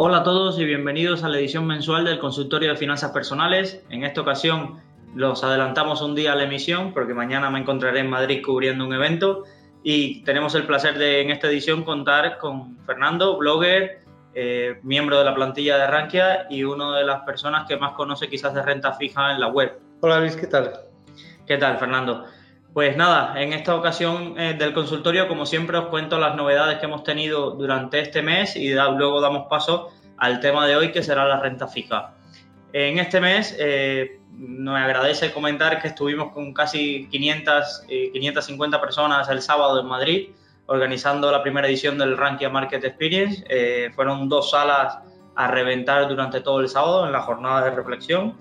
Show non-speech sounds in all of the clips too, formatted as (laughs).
Hola a todos y bienvenidos a la edición mensual del Consultorio de Finanzas Personales. En esta ocasión los adelantamos un día a la emisión porque mañana me encontraré en Madrid cubriendo un evento y tenemos el placer de en esta edición contar con Fernando, blogger, eh, miembro de la plantilla de Rankia y una de las personas que más conoce quizás de renta fija en la web. Hola Luis, ¿qué tal? ¿Qué tal, Fernando? Pues nada, en esta ocasión eh, del consultorio, como siempre, os cuento las novedades que hemos tenido durante este mes y luego damos paso al tema de hoy, que será la renta fija. En este mes eh, nos agradece comentar que estuvimos con casi 500, 550 eh, personas el sábado en Madrid organizando la primera edición del Rankia Market Experience. Eh, fueron dos salas a reventar durante todo el sábado en la jornada de reflexión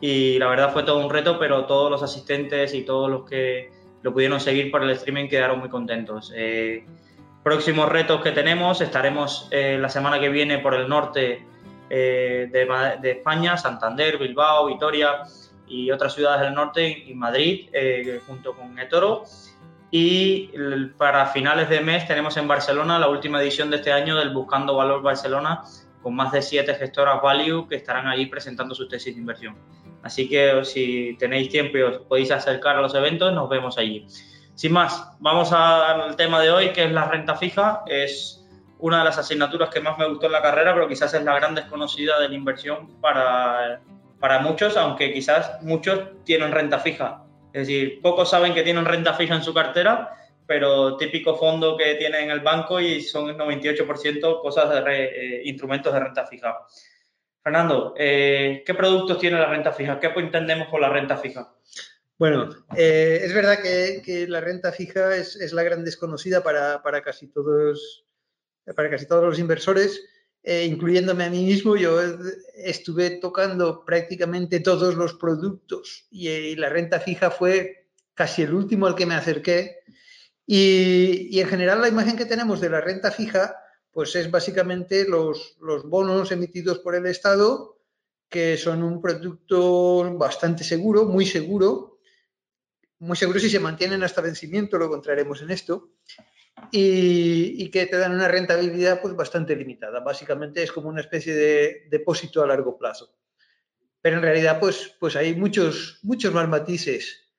y la verdad fue todo un reto, pero todos los asistentes y todos los que lo pudieron seguir por el streaming quedaron muy contentos. próximos retos que tenemos, estaremos la semana que viene por el norte eh, de, España, Santander, Bilbao, Vitoria y otras ciudades del norte y Madrid, eh, junto con Etoro. Y para finales de mes tenemos en Barcelona la última edición de este año del Buscando Valor Barcelona, con más de siete gestoras value que estarán ahí presentando sus tesis de inversión. Así que si tenéis tiempo y os podéis acercar a los eventos, nos vemos allí. Sin más, vamos al tema de hoy, que es la renta fija. Es una de las asignaturas que más me gustó en la carrera, pero quizás es la gran desconocida de la inversión para, para muchos, aunque quizás muchos tienen renta fija. Es decir, pocos saben que tienen renta fija en su cartera, pero típico fondo que tienen en el banco y son el 98% cosas de eh, instrumentos de renta fija. Fernando, eh, ¿qué productos tiene la renta fija? ¿Qué entendemos por la renta fija? Bueno, eh, es verdad que, la renta fija es, la gran desconocida para, para, casi todos para casi todos los inversores, eh, incluyéndome a mí mismo, yo estuve tocando prácticamente todos los productos y, la renta fija fue casi el último al que me acerqué. Y, en general la imagen que tenemos de la renta fija, pues es básicamente los, los bonos emitidos por el Estado, que son un producto bastante seguro, muy seguro, muy seguro si se mantienen hasta vencimiento, lo encontraremos en esto, y, que te dan una rentabilidad pues bastante limitada. Básicamente es como una especie de depósito a largo plazo. Pero en realidad pues, pues hay muchos, muchos más matices,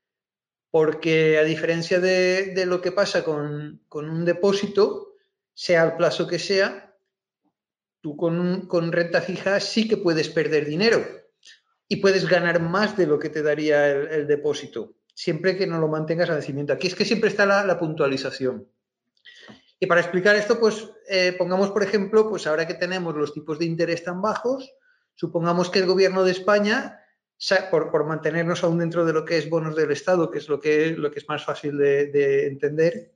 porque a diferencia de, lo que pasa con, un depósito, sea el plazo que sea, tú con, con renta fija sí que puedes perder dinero y puedes ganar más de lo que te daría el, depósito, siempre que no lo mantengas a vencimiento. Aquí es que siempre está la puntualización. Y para explicar esto, pues eh, pongamos, por ejemplo, pues ahora que tenemos los tipos de interés tan bajos, supongamos que el gobierno de España, por, mantenernos aún dentro de lo que es bonos del Estado, que es lo que, lo que es más fácil de, entender,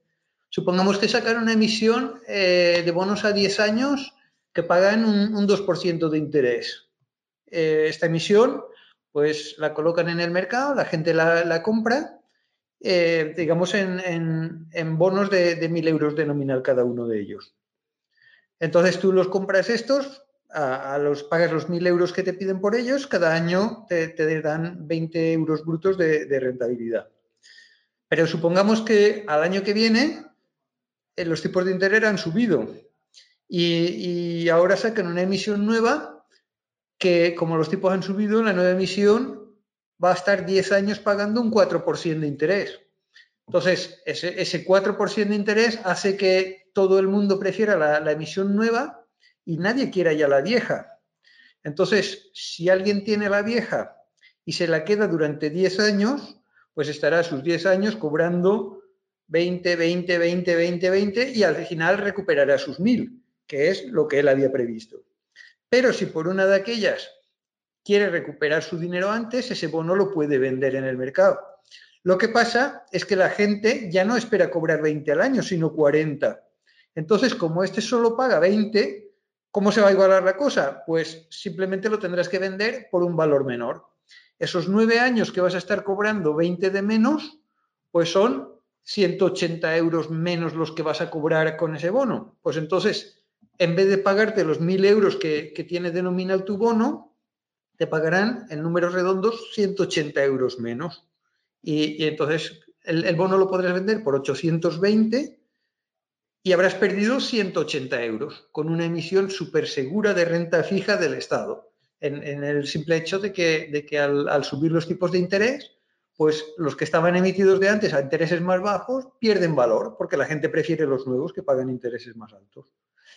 supongamos que sacan una emisión eh, de bonos a 10 años que pagan un, 2% de interés. Eh, esta emisión, pues la colocan en el mercado, la gente la, compra eh, digamos, en, bonos de, de 1.000 euros de nominal cada uno de ellos. Entonces tú los compras estos, a, los pagas los 1.000 euros que te piden por ellos, cada año te, dan 20 euros brutos de, rentabilidad. Pero supongamos que al año que viene los tipos de interés han subido y, ahora sacan una emisión nueva que como los tipos han subido, la nueva emisión va a estar 10 años pagando un 4% de interés. Entonces, ese, 4% de interés hace que todo el mundo prefiera la, emisión nueva y nadie quiera ya la vieja. Entonces, si alguien tiene la vieja y se la queda durante 10 años, pues estará sus 10 años cobrando 20, 20, 20, 20, 20 y al final recuperará sus 1000, que es lo que él había previsto. Pero si por una de aquellas quiere recuperar su dinero antes, ese bono lo puede vender en el mercado. Lo que pasa es que la gente ya no espera cobrar 20 al año, sino 40. Entonces, como este solo paga 20, ¿cómo se va a igualar la cosa? Pues simplemente lo tendrás que vender por un valor menor. Esos nueve años que vas a estar cobrando 20 de menos, pues son 180 euros menos los que vas a cobrar con ese bono. Pues entonces, en vez de pagarte los 1.000 euros que, tiene denominado tu bono, te pagarán en números redondos 180 euros menos. Y, entonces el, bono lo podrás vender por 820 y habrás perdido 180 euros con una emisión súper segura de renta fija del Estado. En, el simple hecho de de que al, subir los tipos de interés, pues los que estaban emitidos de antes a intereses más bajos pierden valor porque la gente prefiere los nuevos que pagan intereses más altos.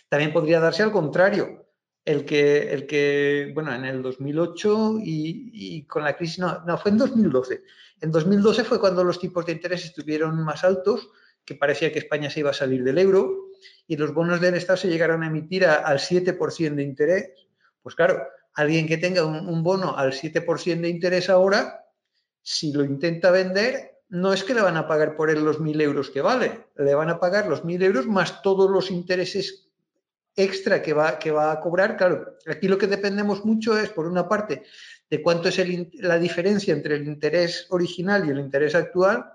También podría darse al contrario, el que, el que bueno, en el 2008 y, con la crisis, no, fue en 2012. En 2012 fue cuando los tipos de interés estuvieron más altos, que parecía que España se iba a salir del euro, y los bonos del Estado se llegaron a emitir al 7% de interés. Pues claro, alguien que tenga un, bono al 7% de interés ahora, si lo intenta vender, no es que le van a pagar por él los 1.000 euros que vale, le van a pagar los 1.000 euros más todos los intereses extra que va, que va a cobrar. Claro, aquí lo que dependemos mucho es, por una parte, de cuánto es la diferencia entre el interés original y el interés actual,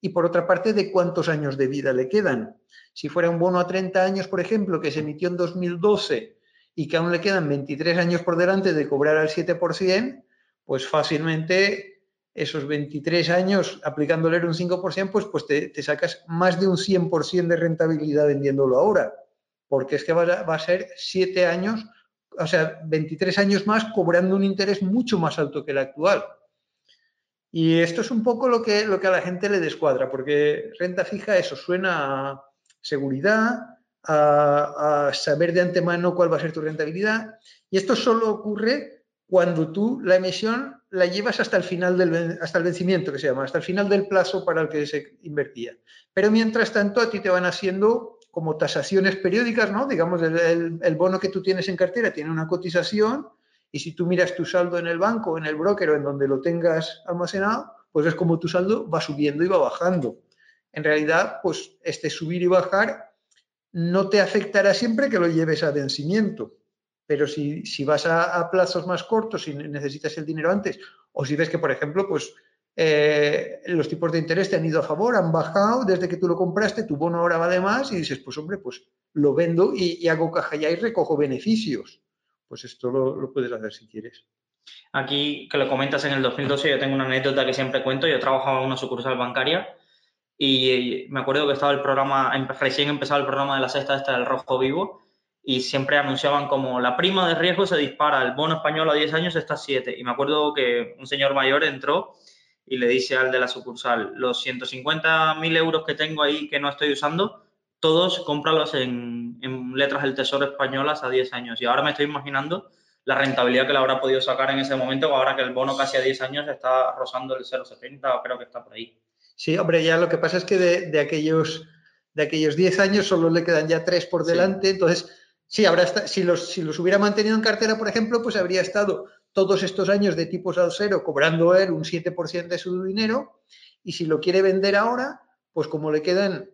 y por otra parte, de cuántos años de vida le quedan. Si fuera un bono a 30 años, por ejemplo, que se emitió en 2012 y que aún le quedan 23 años por delante de cobrar al 7%, pues fácilmente esos 23 años aplicándole un 5%, pues, pues te, te sacas más de un 100% de rentabilidad vendiéndolo ahora porque es que va a, ser siete años, o sea, 23 años más cobrando un interés mucho más alto que el actual. Y esto es un poco lo que, lo que a la gente le descuadra, porque renta fija, eso suena a seguridad, a, saber de antemano cuál va a ser tu rentabilidad. Y esto solo ocurre cuando tú la emisión la llevas hasta el final del hasta el vencimiento que se llama, hasta el final del plazo para el que se invertía. Pero mientras tanto a ti te van haciendo como tasaciones periódicas, ¿no? Digamos, el, bono que tú tienes en cartera tiene una cotización y si tú miras tu saldo en el banco, en el broker o en donde lo tengas almacenado, pues es como tu saldo va subiendo y va bajando. En realidad, pues este subir y bajar no te afectará siempre que lo lleves a vencimiento. Pero si, si vas a, plazos más cortos y necesitas el dinero antes, o si ves que, por ejemplo, pues eh, los tipos de interés te han ido a favor, han bajado desde que tú lo compraste, tu bono ahora vale más y dices, pues hombre, pues lo vendo y, hago caja ya y recojo beneficios. Pues esto lo, puedes hacer si quieres. Aquí, que lo comentas en el 2012, yo tengo una anécdota que siempre cuento. Yo trabajaba en una sucursal bancaria y me acuerdo que estaba el programa, recién empezaba el programa de la sexta esta del Rojo Vivo y siempre anunciaban como la prima de riesgo se dispara, el bono español a 10 años está a 7. Y me acuerdo que un señor mayor entró y le dice al de la sucursal, los 150.000 euros que tengo ahí que no estoy usando, todos cómpralos en, en, letras del Tesoro españolas a 10 años. Y ahora me estoy imaginando la rentabilidad que le habrá podido sacar en ese momento, ahora que el bono casi a 10 años está rozando el 0,70 o creo que está por ahí. Sí, hombre, ya lo que pasa es que de, aquellos, de aquellos 10 años solo le quedan ya 3 por delante, entonces... Sí, habrá, si, los, si los hubiera mantenido en cartera, por ejemplo, pues habría estado todos estos años de tipos al cero cobrando él un 7% de su dinero y si lo quiere vender ahora, pues como le quedan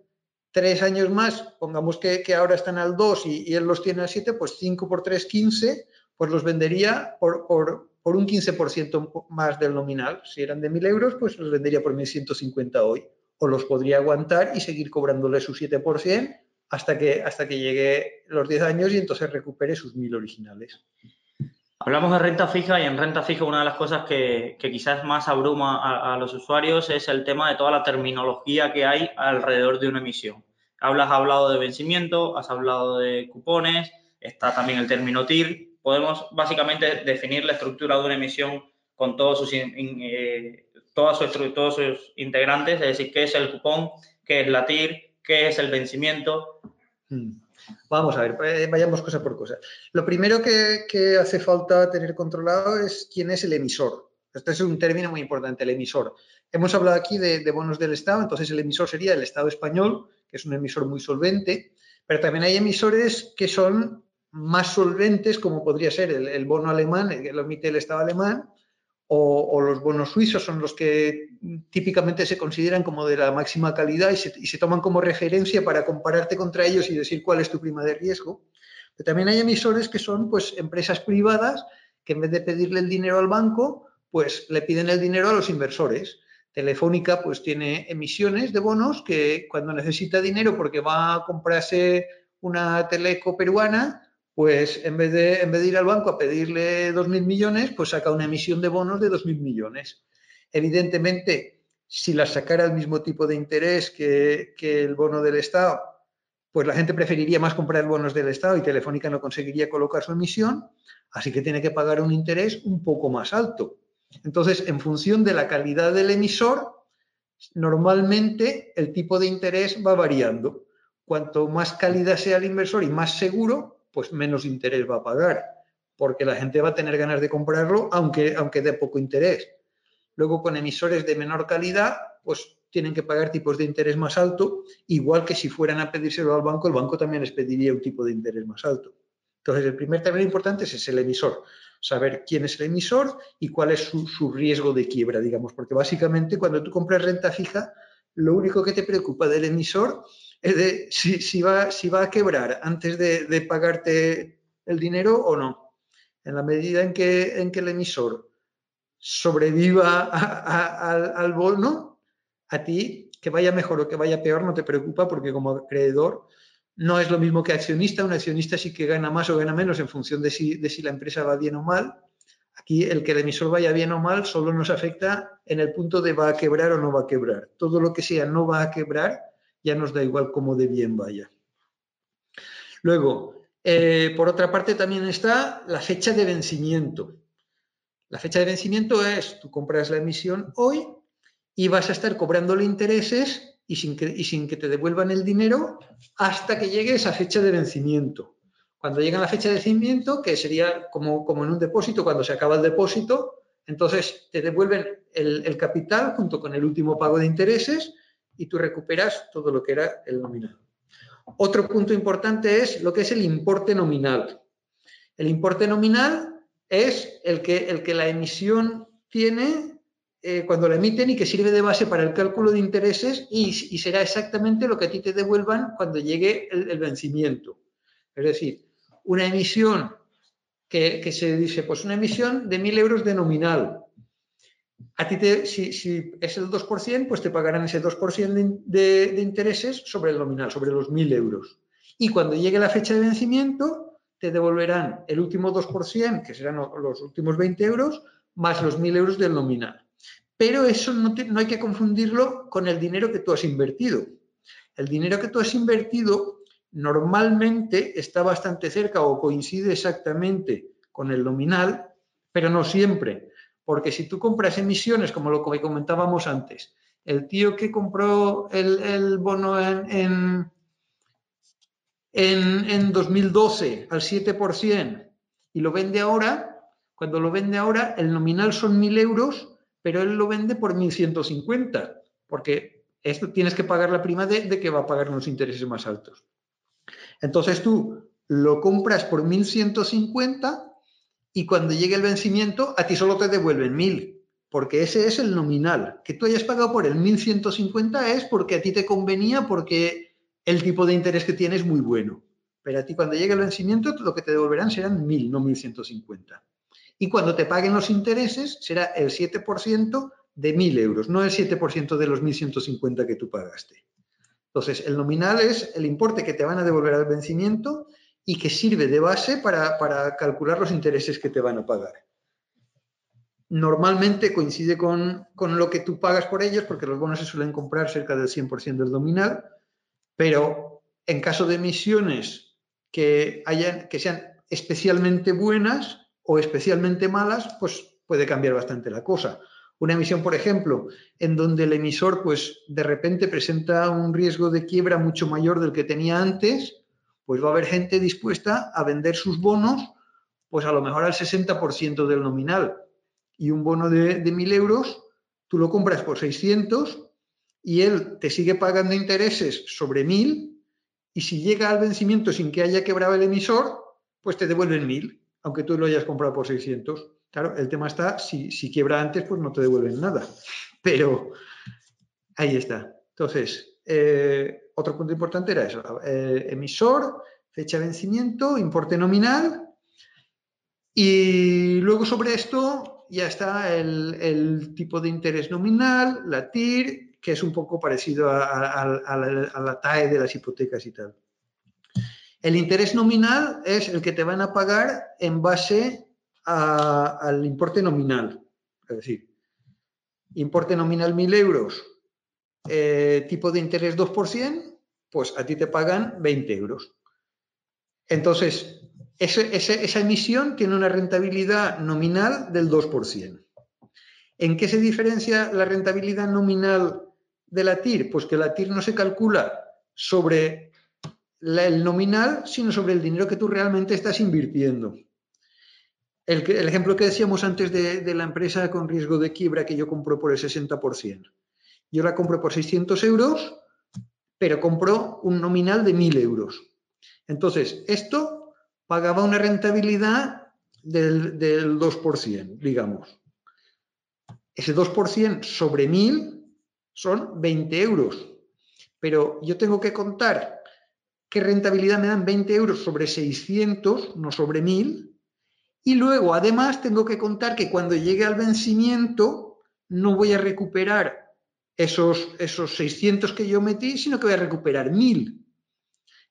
tres años más, pongamos que, ahora están al 2 y, él los tiene al 7, pues 5 por 3, 15, pues los vendería por, por, por un 15% más del nominal. Si eran de 1.000 euros, pues los vendería por 1.150 hoy. O los podría aguantar y seguir cobrándole su 7% hasta que, hasta que llegue los 10 años y entonces recupere sus 1.000 originales. Hablamos de renta fija y en renta fija una de las cosas que, quizás más abruma a, los usuarios es el tema de toda la terminología que hay alrededor de una emisión. Hablas, hablado de vencimiento, has hablado de cupones, está también el término TIR. Podemos básicamente definir la estructura de una emisión con todos sus, eh, todos sus integrantes, es decir, qué es el cupón, qué es la TIR, qué es el vencimiento. Hmm. Vamos a ver, eh, vayamos cosa por cosa. Lo primero que, hace falta tener controlado es quién es el emisor. Este es un término muy importante, el emisor. Hemos hablado aquí de, bonos del Estado, entonces el emisor sería el Estado español, que es un emisor muy solvente, pero también hay emisores que son más solventes, como podría ser el, bono alemán, que lo emite el Estado alemán, o, los bonos suizos son los que típicamente se consideran como de la máxima calidad y se, toman como referencia para compararte contra ellos y decir cuál es tu prima de riesgo. Pero también hay emisores que son pues empresas privadas que en vez de pedirle el dinero al banco, pues le piden el dinero a los inversores. Telefónica pues tiene emisiones de bonos que cuando necesita dinero porque va a comprarse una teleco peruana, pues en vez, de, ir al banco a pedirle 2.000 millones, pues saca una emisión de bonos de 2.000 millones. Evidentemente, si la sacara al mismo tipo de interés que, el bono del Estado, pues la gente preferiría más comprar bonos del Estado y Telefónica no conseguiría colocar su emisión, así que tiene que pagar un interés un poco más alto. Entonces, en función de la calidad del emisor, normalmente el tipo de interés va variando. Cuanto más calidad sea el inversor y más seguro, pues menos interés va a pagar, porque la gente va a tener ganas de comprarlo aunque, aunque dé poco interés. Luego, con emisores de menor calidad, pues tienen que pagar tipos de interés más alto, igual que si fueran a pedírselo al banco, el banco también les pediría un tipo de interés más alto. Entonces, el primer término importante es el emisor, saber quién es el emisor y cuál es su, riesgo de quiebra, digamos, porque básicamente cuando tú compras renta fija, lo único que te preocupa del emisor es de si, va, si va a quebrar antes de, pagarte el dinero o no. En la medida en que, en que el emisor sobreviva al bono, a ti que vaya mejor o que vaya peor no te preocupa porque como acreedor no es lo mismo que accionista. Un accionista sí que gana más o gana menos en función de si, de si la empresa va bien o mal. Aquí el que el emisor vaya bien o mal solo nos afecta en el punto de va a quebrar o no va a quebrar. Todo lo que sea no va a quebrar ya nos da igual cómo de bien vaya. Luego, eh, por otra parte también está la fecha de vencimiento. La fecha de vencimiento es, tú compras la emisión hoy y vas a estar cobrándole intereses y sin, que, y sin que te devuelvan el dinero hasta que llegue esa fecha de vencimiento. Cuando llega la fecha de vencimiento, que sería como, como en un depósito, cuando se acaba el depósito, entonces te devuelven el, el capital junto con el último pago de intereses y tú recuperas todo lo que era el nominal. Otro punto importante es lo que es el importe nominal. El importe nominal es el que, el que la emisión tiene eh, cuando la emiten y que sirve de base para el cálculo de intereses y, será exactamente lo que a ti te devuelvan cuando llegue el, vencimiento. Es decir, una emisión que, se dice, pues una emisión de 1.000 euros de nominal. A ti, si, es el 2%, pues te pagarán ese 2% de, de, intereses sobre el nominal, sobre los 1.000 euros. Y cuando llegue la fecha de vencimiento, te devolverán el último 2%, que serán los últimos 20 euros, más los 1.000 euros del nominal. Pero eso no, hay que confundirlo con el dinero que tú has invertido. El dinero que tú has invertido normalmente está bastante cerca o coincide exactamente con el nominal, pero no siempre. Porque si tú compras emisiones, como lo que comentábamos antes, el tío que compró el, bono en, en, en 2012 al 7% y lo vende ahora, cuando lo vende ahora, el nominal son 1.000 euros pero él lo vende por 1.150, porque esto tienes que pagar la prima de, que va a pagar unos intereses más altos. Entonces tú lo compras por 1.150 y cuando llegue el vencimiento a ti solo te devuelven 1.000, porque ese es el nominal. Que tú hayas pagado por el 1.150 es porque a ti te convenía porque el tipo de interés que tienes es muy bueno. Pero a ti cuando llegue el vencimiento lo que te devolverán serán 1.000, no 1.150 y cuando te paguen los intereses será el 7% de 1.000 euros, no el 7% de los 1.150 que tú pagaste. Entonces, el nominal es el importe que te van a devolver al vencimiento y que sirve de base para, calcular los intereses que te van a pagar. Normalmente coincide con, lo que tú pagas por ellos, porque los bonos se suelen comprar cerca del 100% del nominal, pero en caso de emisiones que, hayan, que sean especialmente buenas, o especialmente malas, pues puede cambiar bastante la cosa. Una emisión, por ejemplo, en donde el emisor pues de repente presenta un riesgo de quiebra mucho mayor del que tenía antes, pues va a haber gente dispuesta a vender sus bonos pues a lo mejor al 60% del nominal. Y un bono de, de 1.000 euros, tú lo compras por 600 y él te sigue pagando intereses sobre 1.000 y si llega al vencimiento sin que haya quebrado el emisor, pues te devuelven 1.000 aunque tú lo hayas comprado por 600. Claro, el tema está, si, quiebra antes, pues no te devuelven nada. Pero ahí está. Entonces, eh, otro punto importante era eso. Eh, emisor, fecha de vencimiento, importe nominal. Y luego sobre esto ya está el, tipo de interés nominal, la TIR, que es un poco parecido a la TAE de las hipotecas y tal. El interés nominal es el que te van a pagar en base al importe nominal. Es decir, importe nominal 1.000 euros, eh, tipo de interés 2%, pues a ti te pagan 20 euros. Entonces, esa emisión tiene una rentabilidad nominal del 2%. ¿En qué se diferencia la rentabilidad nominal de la TIR? Pues que la TIR no se calcula sobre el nominal, sino sobre el dinero que tú realmente estás invirtiendo. El, ejemplo que decíamos antes de, de, la empresa con riesgo de quiebra que yo compro por el 60%. Yo la compro por 600 euros, pero compro un nominal de 1.000 euros. Entonces, esto pagaba una rentabilidad del, del 2%, digamos. Ese 2% sobre 1.000 son 20 euros. Pero yo tengo que contar qué rentabilidad me dan 20 euros sobre 600, no sobre 1000. Y luego, además, tengo que contar que cuando llegue al vencimiento no voy a recuperar esos, esos 600 que yo metí, sino que voy a recuperar 1000.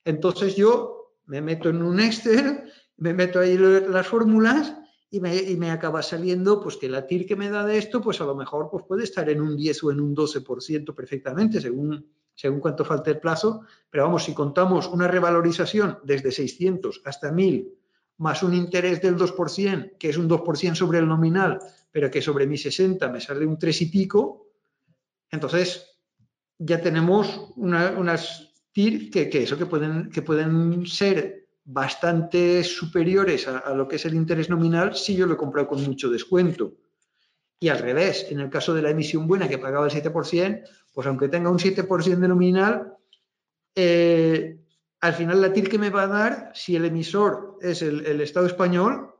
Entonces yo me meto en un Excel, me meto ahí las fórmulas y me, y me, acaba saliendo pues que la TIR que me da de esto, pues a lo mejor pues puede estar en un 10 o en un 12% perfectamente, según, según cuánto falte el plazo, pero vamos, si contamos una revalorización desde 600 hasta 1000, más un interés del 2%, que es un 2% sobre el nominal, pero que sobre mi 60 me sale un 3 y pico, entonces ya tenemos unas TIR que, eso, que, pueden, que pueden ser bastante superiores a, lo que es el interés nominal si yo lo he comprado con mucho descuento. Y al revés, en el caso de la emisión buena que pagaba el 7%, pues aunque tenga un 7% de nominal, eh, al final la TIR que me va a dar, si el emisor es el, el, Estado español,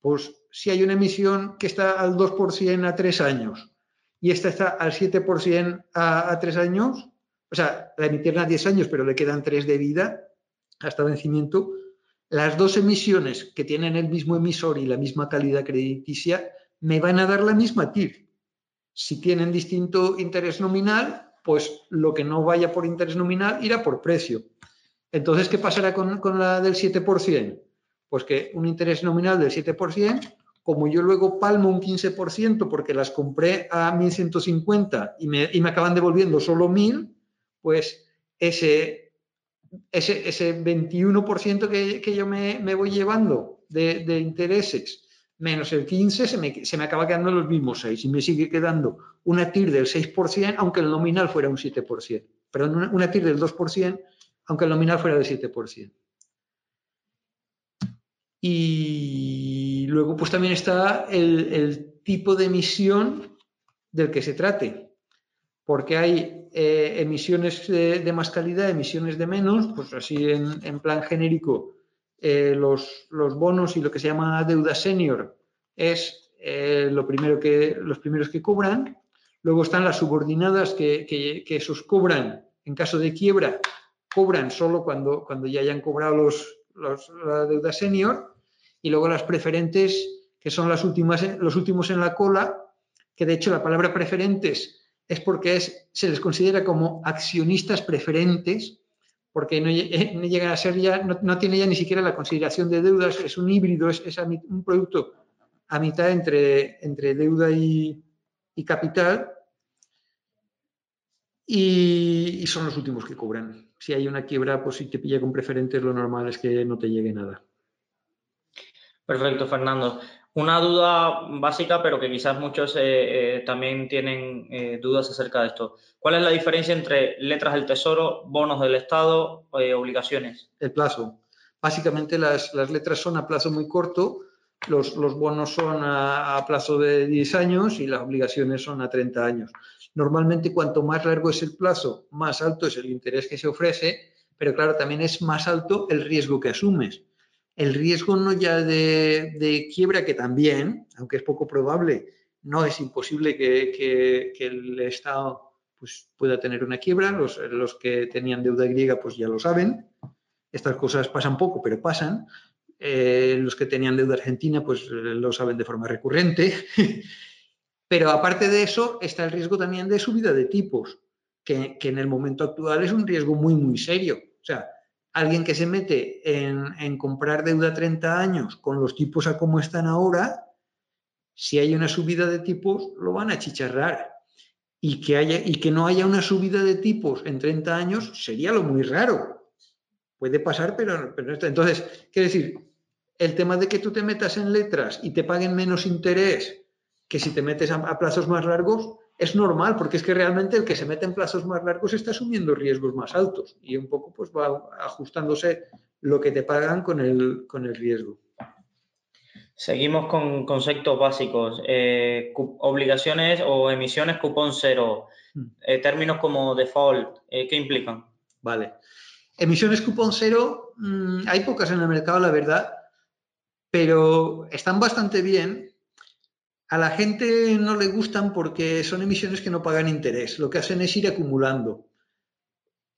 pues si hay una emisión que está al 2% a 3 años y esta está al 7% a, a 3 años, o sea, la emitieron a 10 años, pero le quedan 3 de vida hasta vencimiento, las dos emisiones que tienen el mismo emisor y la misma calidad crediticia me van a dar la misma TIR. Si tienen distinto interés nominal, pues lo que no vaya por interés nominal irá por precio. Entonces, ¿qué pasará con, con la del 7%? Pues que un interés nominal del 7%, como yo luego palmo un 15% porque las compré a 1.150 y me, y me acaban devolviendo solo 1.000, pues ese, ese, ese 21% que, que yo me, me, voy llevando de, de intereses menos el 15, se me, se me, acaba quedando los mismos 6 y me sigue quedando una TIR del 6%, aunque el nominal fuera un 7%. Perdón, una, una TIR del 2%, aunque el nominal fuera del 7%. Y luego pues también está el, tipo de emisión del que se trate, porque hay eh, emisiones de, de, más calidad, emisiones de menos, pues así en, en plan genérico eh, los, los, bonos y lo que se llama deuda senior es eh, lo primero que, los primeros que cobran. Luego están las subordinadas que, que, que, esos cobran en caso de quiebra, cobran solo cuando, cuando ya hayan cobrado los, los, la deuda senior. Y luego las preferentes, que son las últimas, los últimos en la cola, que de hecho la palabra preferentes es porque es, se les considera como accionistas preferentes porque no, eh, no llega a ser ya, no, tiene ya ni siquiera la consideración de deudas, es un híbrido, es, es un producto a mitad entre, entre deuda y, y capital y, y, son los últimos que cobran. Si hay una quiebra, pues si te pilla con preferentes, lo normal es que no te llegue nada. Perfecto, Fernando. Una duda básica, pero que quizás muchos eh, eh, también tienen eh, dudas acerca de esto. ¿Cuál es la diferencia entre letras del Tesoro, bonos del Estado, obligaciones? El plazo. Básicamente las, letras son a plazo muy corto, los, bonos son a, a, plazo de 10 años y las obligaciones son a 30 años. Normalmente cuanto más largo es el plazo, más alto es el interés que se ofrece, pero claro, también es más alto el riesgo que asumes el riesgo no ya de, quiebra, que también, aunque es poco probable, no es imposible que, el Estado pues, pueda tener una quiebra. Los, los, que tenían deuda griega pues ya lo saben. Estas cosas pasan poco, pero pasan. Eh, los que tenían deuda argentina pues lo saben de forma recurrente. (laughs) pero aparte de eso está el riesgo también de subida de tipos, que, que en el momento actual es un riesgo muy, muy serio. O sea, alguien que se mete en, comprar deuda a 30 años con los tipos a como están ahora, si hay una subida de tipos, lo van a chicharrar. y que, haya, y que no haya una subida de tipos en 30 años sería lo muy raro. Puede pasar, pero, pero entonces, quiere decir, el tema de que tú te metas en letras y te paguen menos interés que si te metes a, plazos más largos, es normal, porque es que realmente el que se mete en plazos más largos está asumiendo riesgos más altos y un poco pues va ajustándose lo que te pagan con el, con el riesgo. Seguimos con conceptos básicos. Eh, obligaciones o emisiones cupón cero. Hmm. Eh, términos como default, eh, ¿qué implican? Vale. Emisiones cupón cero, mm, hay pocas en el mercado, la verdad, pero están bastante bien. A la gente no le gustan porque son emisiones que no pagan interés. Lo que hacen es ir acumulando.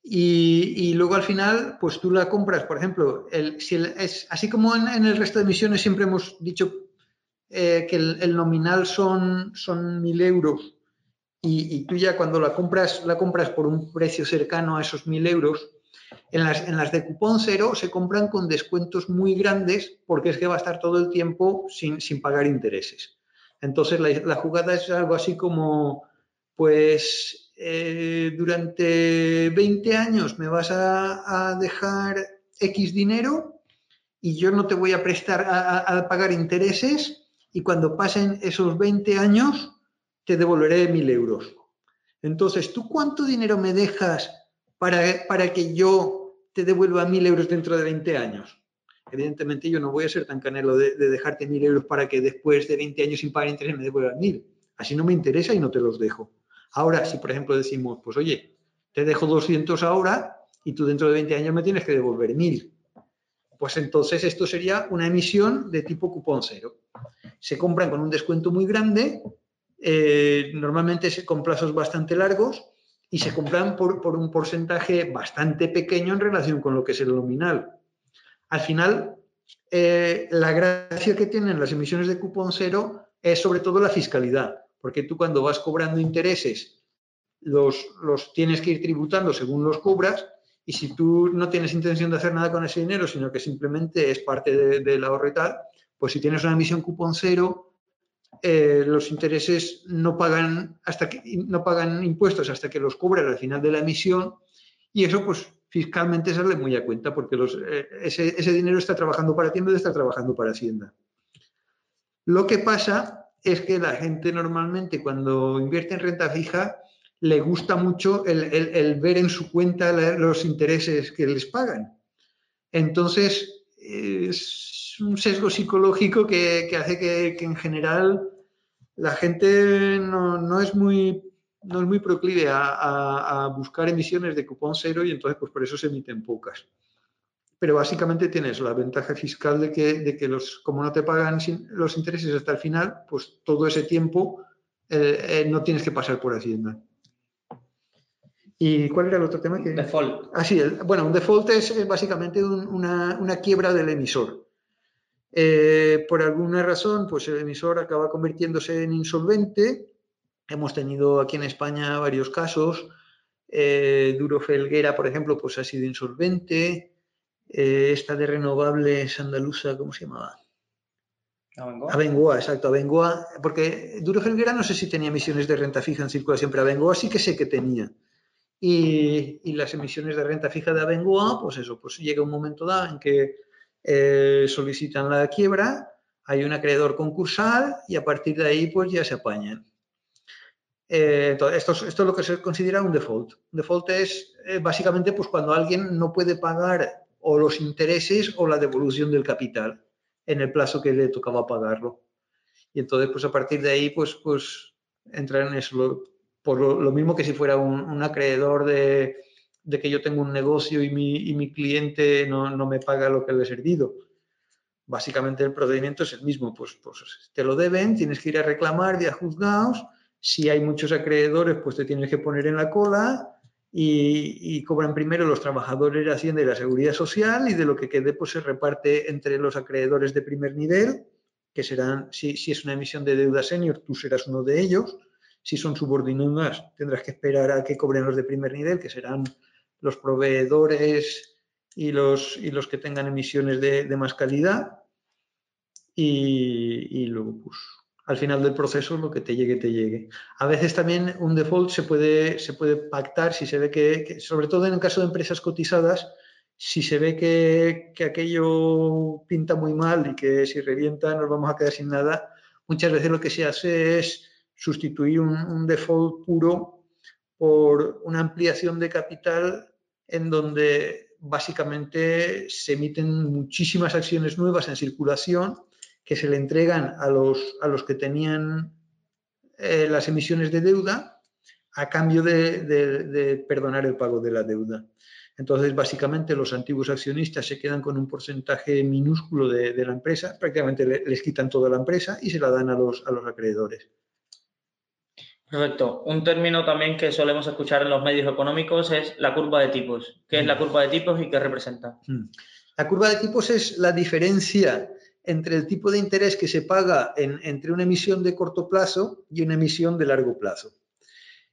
Y, luego al final, pues tú la compras, por ejemplo, si es, así como en, el resto de emisiones siempre hemos dicho eh, que el, nominal son, 1.000 euros y, tú ya cuando la compras, la compras por un precio cercano a esos 1.000 euros, en las, de cupón cero se compran con descuentos muy grandes porque es que va a estar todo el tiempo sin pagar intereses. Entonces la, jugada es algo así como, pues eh, durante 20 años me vas a, dejar X dinero y yo no te voy a prestar a, pagar intereses y cuando pasen esos 20 años te devolveré 1.000 euros. Entonces, ¿tú cuánto dinero me dejas para, para que yo te devuelva 1.000 euros dentro de 20 años? Evidentemente yo no voy a ser tan canelo de, de dejarte 1.000 euros para que después de 20 años sin pagar intereses me devuelvan 1.000. Así no me interesa y no te los dejo. Ahora, si por ejemplo decimos, pues oye, te dejo 200 ahora y tú dentro de 20 años me tienes que devolver 1000, pues entonces esto sería una emisión de tipo cupón cero. Se compran con un descuento muy grande, eh, normalmente con plazos bastante largos y se compran por, un porcentaje bastante pequeño en relación con lo que es el nominal. Al final, eh, la gracia que tienen las emisiones de cupón cero es sobre todo la fiscalidad porque tú cuando vas cobrando intereses los, los tienes que ir tributando según los cobras y si tú no tienes intención de hacer nada con ese dinero, sino que simplemente es parte del de ahorro y tal, pues si tienes una emisión cupón cero, eh, los intereses no pagan, hasta que, no pagan impuestos hasta que los cobras al final de la emisión y eso pues fiscalmente sale muy a cuenta porque eh, ese, dinero está trabajando para vez de estar trabajando para Hacienda. Lo que pasa es que la gente normalmente cuando invierte en renta fija le gusta mucho el, ver en su cuenta los intereses que les pagan. Entonces, es un sesgo psicológico que, hace que, en general la gente no, es muy no es muy proclive a, a, buscar emisiones de cupón cero y entonces pues por eso se emiten pocas pero básicamente tienes la ventaja fiscal de que, de que los, como no te pagan los intereses hasta el final, pues todo ese tiempo eh, eh, no tienes que pasar por Hacienda. ¿Y cuál era el otro tema? Que... Default. Ah, sí, bueno, un default es básicamente una, una, quiebra del emisor. Eh, por alguna razón, pues el emisor acaba convirtiéndose en insolvente. Hemos tenido aquí en España varios casos. Duro Felguera, por ejemplo, pues ha sido insolvente. Eh, esta de renovables andaluza, ¿cómo se llamaba? Abengoa. Abengoa, exacto, Abengoa, porque Duro Felguera no sé si tenía emisiones de renta fija en circulación, pero Abengoa sí que sé que tenía. Y, las emisiones de renta fija de Abengoa, pues eso, pues llega un momento dado en que eh, solicitan la quiebra, hay un acreedor concursal y a partir de ahí pues ya se apañan. Eh, esto, es lo que se considera un default. Un default es básicamente pues cuando alguien no puede pagar o los intereses o la devolución del capital en el plazo que le tocaba pagarlo. Y entonces, pues a partir de ahí, pues, pues entra en eso, por lo, mismo que si fuera un, acreedor de, que yo tengo un negocio y mi, cliente no, me paga lo que le he servido. Básicamente el procedimiento es el mismo, pues, pues te lo deben, tienes que ir a reclamar vía juzgados, si hay muchos acreedores, pues te tienes que poner en la cola y, cobran primero los trabajadores de Hacienda y la Seguridad Social y de lo que quede pues se reparte entre los acreedores de primer nivel, que serán, si, es una emisión de deuda senior, tú serás uno de ellos, si son subordinadas tendrás que esperar a que cobren los de primer nivel, que serán los proveedores y los, y los que tengan emisiones de, más calidad. Y, luego, pues, al final del proceso lo que te llegue, te llegue. A veces también un default se puede, se puede pactar si se ve que, sobre todo en el caso de empresas cotizadas, si se ve que, que, aquello pinta muy mal y que si revienta nos vamos a quedar sin nada, muchas veces lo que se hace es sustituir un, un default puro por una ampliación de capital en donde básicamente se emiten muchísimas acciones nuevas en circulación que se le entregan a los, a los que tenían eh, las emisiones de deuda a cambio de, perdonar el pago de la deuda. Entonces, básicamente, los antiguos accionistas se quedan con un porcentaje minúsculo de, la empresa, prácticamente les quitan toda la empresa y se la dan a los, a los acreedores. Perfecto. Un término también que solemos escuchar en los medios económicos es la curva de tipos. ¿Qué es la mm. curva de tipos y qué representa? Mm. La curva de tipos es la diferencia entre el tipo de interés que se paga entre una emisión de corto plazo y una emisión de largo plazo.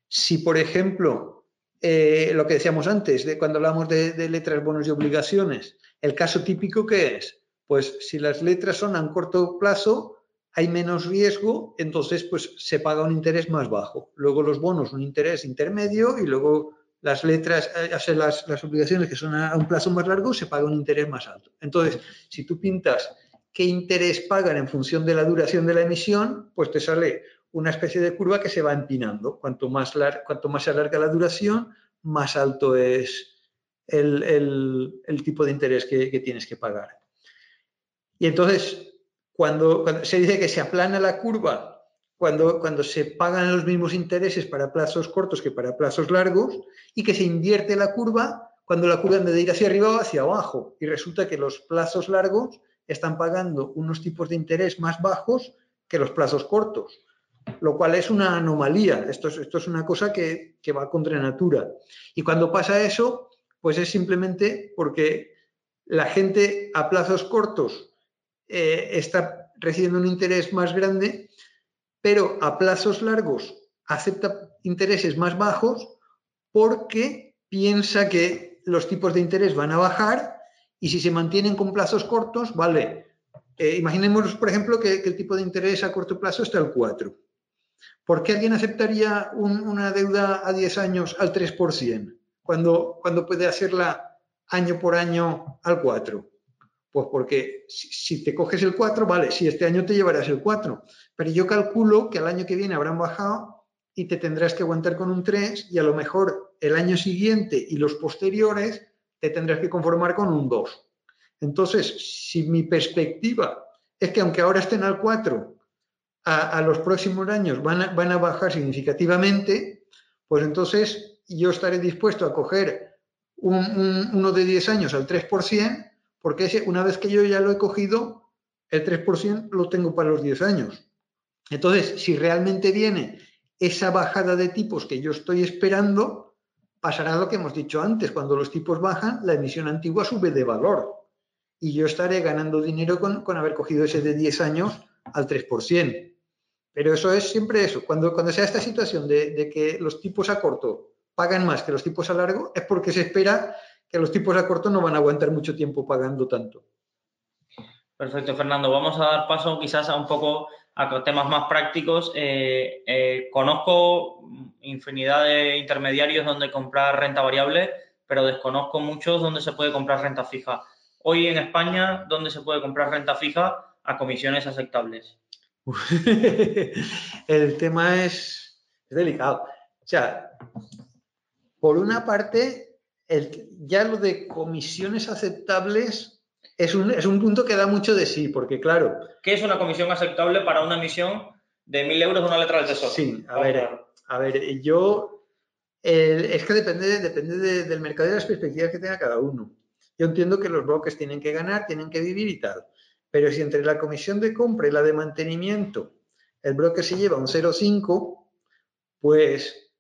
Si, por ejemplo, eh, lo que decíamos antes, de cuando hablamos de, letras, bonos y obligaciones, el caso típico que es, pues si las letras son a corto plazo, hay menos riesgo, entonces pues se paga un interés más bajo. Luego los bonos un interés intermedio y luego las letras, eh, las, las obligaciones que son a un plazo más largo, se paga un interés más alto. Entonces, si tú pintas qué interés pagan en función de la duración de la emisión, pues te sale una especie de curva que se va empinando. Cuanto más, cuanto más se alarga la duración, más alto es el, tipo de interés que, tienes que pagar. Y entonces, cuando, se dice que se aplana la curva, cuando, se pagan los mismos intereses para plazos cortos que para plazos largos, y que se invierte la curva cuando la curva en vez de ir hacia arriba va hacia abajo. Y resulta que los plazos largos están pagando unos tipos de interés más bajos que los plazos cortos, lo cual es una anomalía. Esto es, esto es una cosa que, va contra natura. Y cuando pasa eso, pues es simplemente porque la gente a plazos cortos eh, está recibiendo un interés más grande, pero a plazos largos acepta intereses más bajos porque piensa que los tipos de interés van a bajar y si se mantienen con plazos cortos, vale. Eh, imaginemos, por ejemplo, que, el tipo de interés a corto plazo está al 4. ¿Por qué alguien aceptaría una deuda a 10 años al 3% cuando, puede hacerla año por año al 4? Pues porque si, te coges el 4, vale, si este año te llevarás el 4, pero yo calculo que al año que viene habrán bajado y te tendrás que aguantar con un 3 y a lo mejor el año siguiente y los posteriores te tendrás que conformar con un 2. Entonces, si mi perspectiva es que aunque ahora estén al 4, a, los próximos años van a, bajar significativamente, pues entonces yo estaré dispuesto a coger un, uno de 10 años al 3%, porque una vez que yo ya lo he cogido, el 3% lo tengo para los 10 años. Entonces, si realmente viene esa bajada de tipos que yo estoy esperando, pasará lo que hemos dicho antes, cuando los tipos bajan, la emisión antigua sube de valor y yo estaré ganando dinero con, haber cogido ese de 10 años al 3%. Pero eso es siempre eso. Cuando, cuando sea esta situación de, que los tipos a corto pagan más que los tipos a largo, es porque se espera que los tipos a corto no van a aguantar mucho tiempo pagando tanto. Perfecto, Fernando. Vamos a dar paso quizás a un poco a temas más prácticos. Eh, eh, conozco infinidad de intermediarios donde comprar renta variable, pero desconozco muchos donde se puede comprar renta fija. Hoy en España, ¿dónde se puede comprar renta fija a comisiones aceptables? (laughs) El tema es, delicado. O sea, por una parte, el, ya lo de comisiones aceptables es un, punto que da mucho de sí, porque claro. ¿Qué es una comisión aceptable para una emisión de 1.000 euros de una letra del tesoro? Sí, a ver, a ver, yo. es que depende, depende del mercado y de las perspectivas que tenga cada uno. Yo entiendo que los brokers tienen que ganar, tienen que vivir y tal. Pero si entre la comisión de compra y la de mantenimiento el broker se lleva un 0,5, pues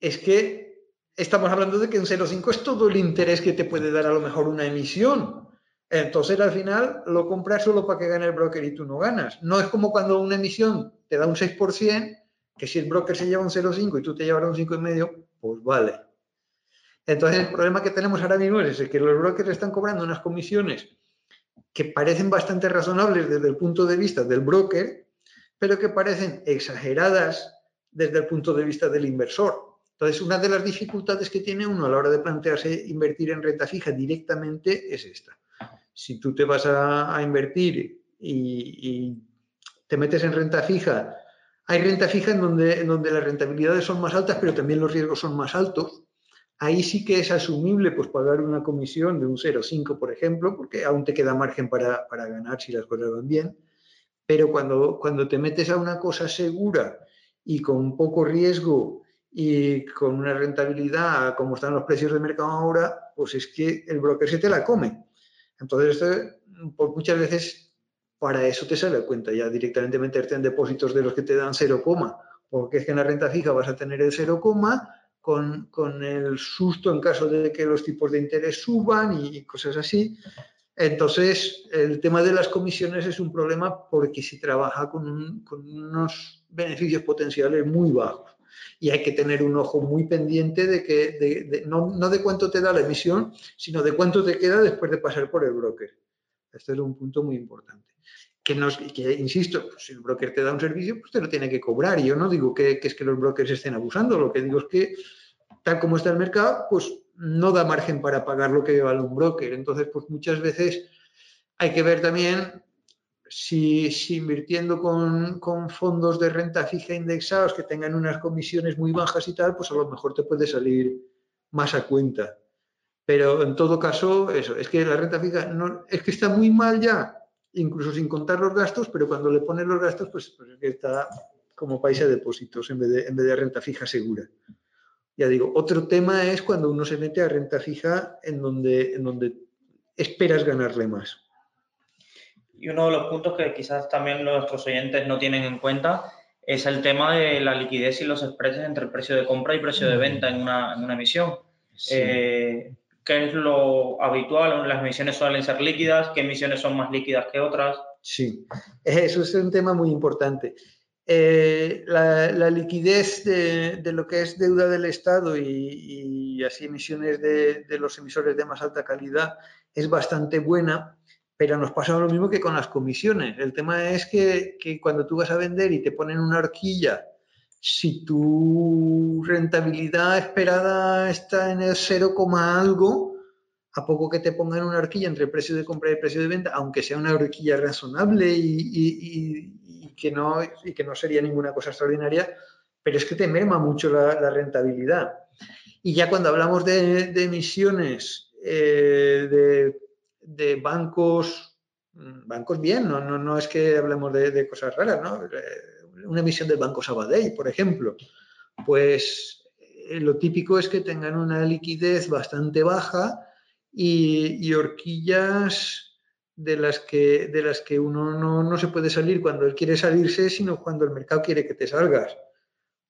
es que estamos hablando de que un 0,5 es todo el interés que te puede dar a lo mejor una emisión. Entonces al final lo compras solo para que gane el broker y tú no ganas. No es como cuando una emisión te da un 6%, que si el broker se lleva un 0,5 y tú te llevas un 5,5, pues vale. Entonces el problema que tenemos ahora mismo es que los brokers están cobrando unas comisiones que parecen bastante razonables desde el punto de vista del broker, pero que parecen exageradas desde el punto de vista del inversor. Entonces, una de las dificultades que tiene uno a la hora de plantearse invertir en renta fija directamente es esta. Si tú te vas a, invertir y, te metes en renta fija, hay renta fija en donde, en donde las rentabilidades son más altas, pero también los riesgos son más altos. Ahí sí que es asumible pues, pagar una comisión de un 0,5, por ejemplo, porque aún te queda margen para, para ganar si las cosas van bien. Pero cuando, cuando te metes a una cosa segura y con poco riesgo y con una rentabilidad como están los precios de mercado ahora, pues es que el broker se te la come. Entonces, por muchas veces para eso te sale a cuenta ya directamente meterte en depósitos de los que te dan 0, porque es que en la renta fija vas a tener el 0, con, con el susto en caso de que los tipos de interés suban y cosas así. Entonces, el tema de las comisiones es un problema porque se trabaja con unos beneficios potenciales muy bajos y hay que tener un ojo muy pendiente de que, no, no, de cuánto te da la emisión, sino de cuánto te queda después de pasar por el broker. Este es un punto muy importante. Que, nos, que insisto, pues si el broker te da un servicio, pues te lo tiene que cobrar. Y yo no digo que, es que los brokers estén abusando, lo que digo es que tal como está el mercado, pues no da margen para pagar lo que vale un broker. Entonces, pues muchas veces hay que ver también si, invirtiendo con, fondos de renta fija indexados que tengan unas comisiones muy bajas y tal, pues a lo mejor te puede salir más a cuenta. Pero en todo caso, eso, es que la renta fija es que está muy mal ya, incluso sin contar los gastos, pero cuando le pones los gastos, pues, pues es que está como país a depósitos en vez, de, en vez de renta fija segura. Ya digo, otro tema es cuando uno se mete a renta fija en donde, en donde esperas ganarle más. Y uno de los puntos que quizás también nuestros oyentes no tienen en cuenta es el tema de la liquidez y los expresos entre el precio de compra y precio de venta en una, en una emisión. Eh, ¿Qué es lo habitual? ¿Las emisiones suelen ser líquidas? ¿Qué emisiones son más líquidas que otras? Sí, eso es un tema muy importante. Eh, la, liquidez de, lo que es deuda del Estado y, y así emisiones de, de, los emisores de más alta calidad es bastante buena pero nos pasa lo mismo que con las comisiones. El tema es que, cuando tú vas a vender y te ponen una horquilla, si tu rentabilidad esperada está en el 0, algo, a poco que te pongan una horquilla entre el precio de compra y el precio de venta, aunque sea una horquilla razonable y, que, no, sería ninguna cosa extraordinaria, pero es que te merma mucho la, rentabilidad. Y ya cuando hablamos de, emisiones eh, de de bancos, mm, bancos bien, no, no, no es que hablemos de, cosas raras, ¿no? Eh, una emisión del Banco Sabadell, por ejemplo, pues eh, lo típico es que tengan una liquidez bastante baja y, horquillas de las que, de las que uno no, no, se puede salir cuando él quiere salirse, sino cuando el mercado quiere que te salgas.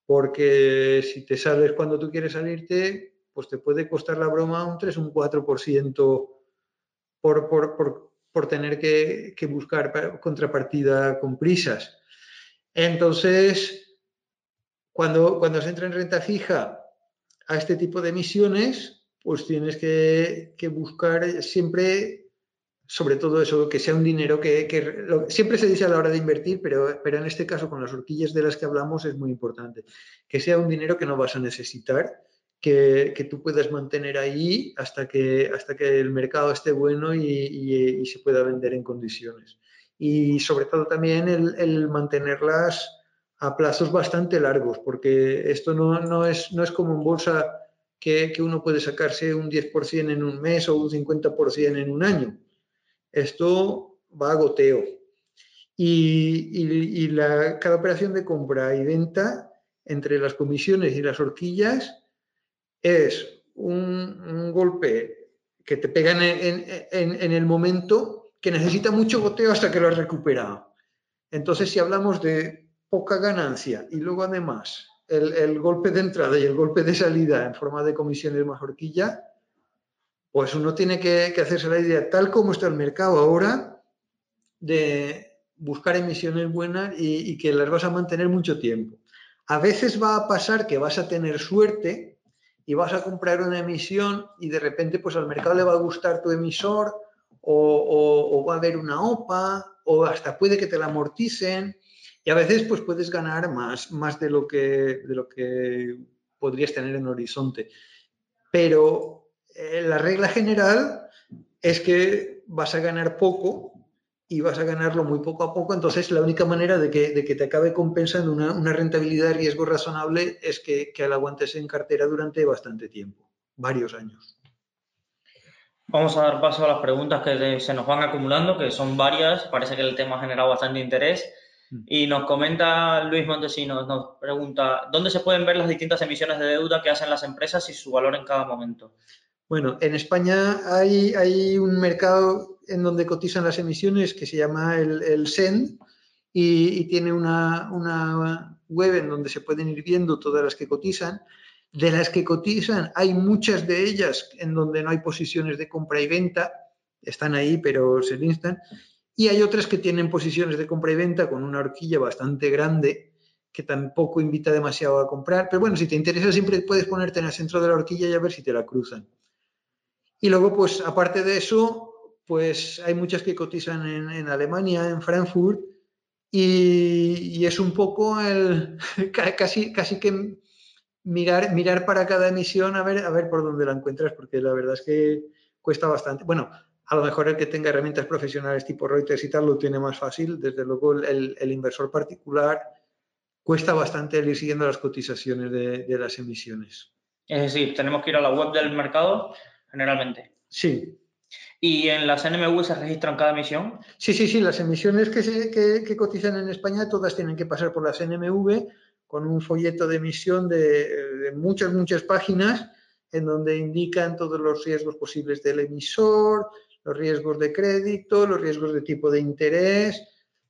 Porque si te sales cuando tú quieres salirte, pues te puede costar la broma un 3 o un 4% por, tener que, buscar contrapartida con prisas. Entonces, cuando, cuando se entra en renta fija a este tipo de emisiones, pues tienes que, buscar siempre, sobre todo eso, que sea un dinero que, siempre se dice a la hora de invertir, pero, pero en este caso con las horquillas de las que hablamos es muy importante, que sea un dinero que no vas a necesitar que, tú puedas mantener ahí hasta que, hasta que el mercado esté bueno y, se pueda vender en condiciones. Y sobre todo también el, mantenerlas a plazos bastante largos, porque esto no, no, es, no es como en bolsa que, uno puede sacarse un 10% en un mes o un 50% en un año. Esto va a goteo. Y, la, cada operación de compra y venta entre las comisiones y las horquillas es un, golpe que te pega en, el momento que necesita mucho goteo hasta que lo has recuperado. Entonces, si hablamos de poca ganancia y luego además el, golpe de entrada y el golpe de salida en forma de comisiones más horquilla, pues uno tiene que, hacerse la idea, tal como está el mercado ahora, de buscar emisiones buenas y que las vas a mantener mucho tiempo. A veces va a pasar que vas a tener suerte y vas a comprar una emisión y de repente pues al mercado le va a gustar tu emisor o, va a haber una OPA o hasta puede que te la amorticen Y a veces pues puedes ganar más, más de, lo que, de lo que podrías tener en horizonte. Pero eh, la regla general es que vas a ganar poco y vas a ganarlo muy poco a poco. Entonces, la única manera de que, de que te acabe compensando una, una, rentabilidad de riesgo razonable es que, que la aguantes en cartera durante bastante tiempo, varios años. Vamos a dar paso a las preguntas que se nos van acumulando, que son varias. Parece que el tema ha generado bastante interés. Mm. Y nos comenta Luis Montesinos, nos pregunta, ¿dónde se pueden ver las distintas emisiones de deuda que hacen las empresas y su valor en cada momento? Bueno, en España hay, hay un mercado en donde cotizan las emisiones que se llama el, el SEND y, tiene una, una, web en donde se pueden ir viendo todas las que cotizan. De las que cotizan, hay muchas de ellas en donde no hay posiciones de compra y venta, están ahí pero se listan, y hay otras que tienen posiciones de compra y venta con una horquilla bastante grande que tampoco invita demasiado a comprar, pero bueno, si te interesa siempre puedes ponerte en el centro de la horquilla y a ver si te la cruzan. Y luego, pues aparte de eso, pues hay muchas que cotizan en, Alemania, en Frankfurt, y, es un poco el, (laughs) casi, casi que mirar, mirar para cada emisión a ver, a ver por dónde la encuentras, porque la verdad es que cuesta bastante. Bueno, a lo mejor el que tenga herramientas profesionales tipo Reuters y tal lo tiene más fácil. Desde luego, el, el inversor particular cuesta bastante el ir siguiendo las cotizaciones de, de las emisiones. Es decir, tenemos que ir a la web del mercado generalmente. Sí. ¿Y en las NMV se registran cada emisión? Sí, sí, sí. Las emisiones que, se, cotizan en España todas tienen que pasar por las NMV con un folleto de emisión de, muchas, muchas páginas en donde indican todos los riesgos posibles del emisor, los riesgos de crédito, los riesgos de tipo de interés,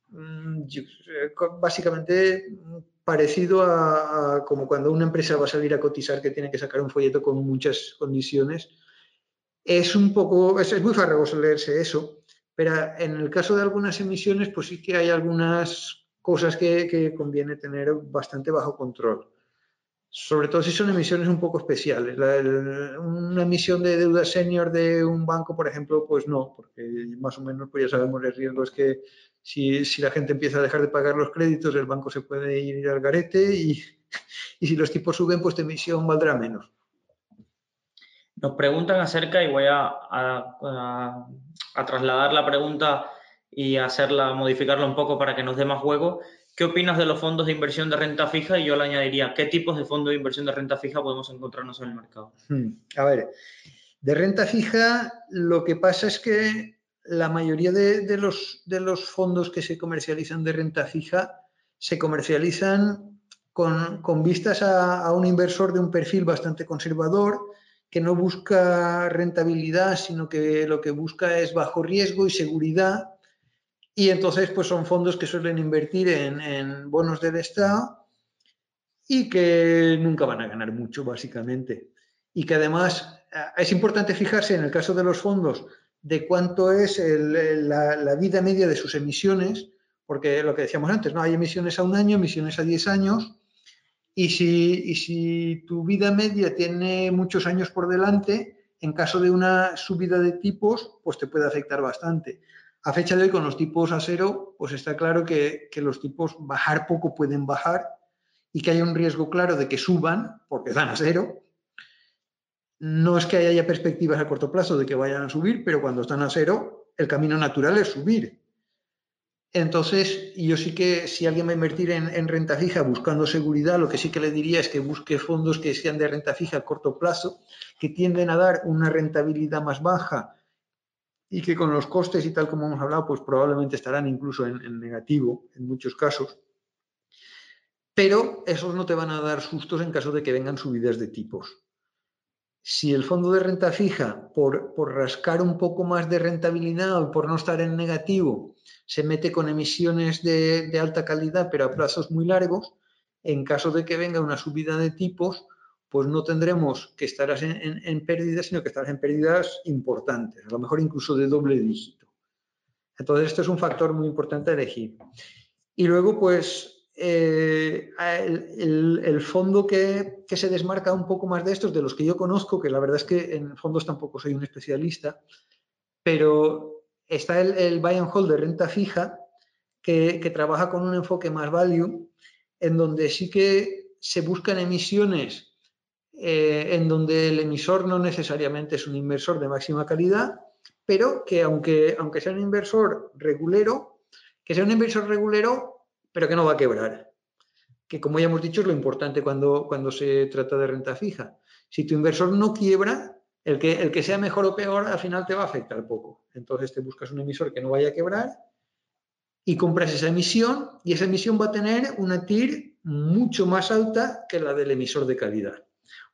mm, eh, básicamente parecido a, como cuando una empresa va a salir a cotizar que tiene que sacar un folleto con muchas condiciones es un poco, es, muy farragoso leerse eso, pero en el caso de algunas emisiones, pues sí que hay algunas cosas que, conviene tener bastante bajo control. Sobre todo si son emisiones un poco especiales. una emisión de deuda senior de un banco, por ejemplo, pues no, porque más o menos pues ya sabemos el riesgo es que si, la gente empieza a dejar de pagar los créditos, el banco se puede ir al garete y, (laughs) y si los tipos suben, pues tu emisión valdrá menos. Nos preguntan acerca, y voy a, trasladar la pregunta y hacerla, modificarla un poco para que nos dé más juego. ¿Qué opinas de los fondos de inversión de renta fija? Y yo le añadiría, ¿qué tipos de fondos de inversión de renta fija podemos encontrarnos en el mercado? Hmm, a ver, de renta fija, lo que pasa es que la mayoría de, los, fondos que se comercializan de renta fija se comercializan con, vistas a, un inversor de un perfil bastante conservador que no busca rentabilidad, sino que lo que busca es bajo riesgo y seguridad. Y entonces, pues son fondos que suelen invertir en, bonos del Estado y que nunca van a ganar mucho, básicamente. Y que además eh, es importante fijarse en el caso de los fondos de cuánto es la, la, vida media de sus emisiones, porque lo que decíamos antes, ¿no? Hay emisiones a un año, emisiones a 10 años, y si, si tu vida media tiene muchos años por delante, en caso de una subida de tipos, pues te puede afectar bastante. A fecha de hoy, con los tipos a cero, pues está claro que, que, los tipos bajar poco pueden bajar y que haya un riesgo claro de que suban, porque dan a cero. No es que haya perspectivas a corto plazo de que vayan a subir, pero cuando están a cero, el camino natural es subir. Entonces, yo sí que si alguien va a invertir en, renta fija buscando seguridad, lo que sí que le diría es que busque fondos que sean de renta fija a corto plazo, que tienden a dar una rentabilidad más baja y que con los costes y tal como hemos hablado, pues probablemente estarán incluso en, negativo en muchos casos. Pero esos no te van a dar sustos en caso de que vengan subidas de tipos. Si el fondo de renta fija, por, rascar un poco más de rentabilidad o por no estar en negativo, se mete con emisiones de, alta calidad, pero a plazos muy largos, en caso de que venga una subida de tipos, pues no tendremos que estar en, pérdidas, sino que estarás en pérdidas importantes, a lo mejor incluso de doble dígito. Entonces, esto es un factor muy importante a elegir. Y luego, pues, eh, el, fondo que, que, se desmarca un poco más de estos, de los que yo conozco, que la verdad es que en fondos tampoco soy un especialista, pero está el, buy and hold de renta fija, que, trabaja con un enfoque más value, en donde sí que se buscan emisiones eh, en donde el emisor no necesariamente es un inversor de máxima calidad, pero que aunque, aunque sea un inversor regulero, que sea un inversor regulero, pero que no va a quebrar. Que como ya hemos dicho es lo importante cuando, cuando se trata de renta fija. Si tu inversor no quiebra, el que, el que sea mejor o peor al final te va a afectar poco. Entonces te buscas un emisor que no vaya a quebrar y compras esa emisión y esa emisión va a tener una TIR mucho más alta que la del emisor de calidad.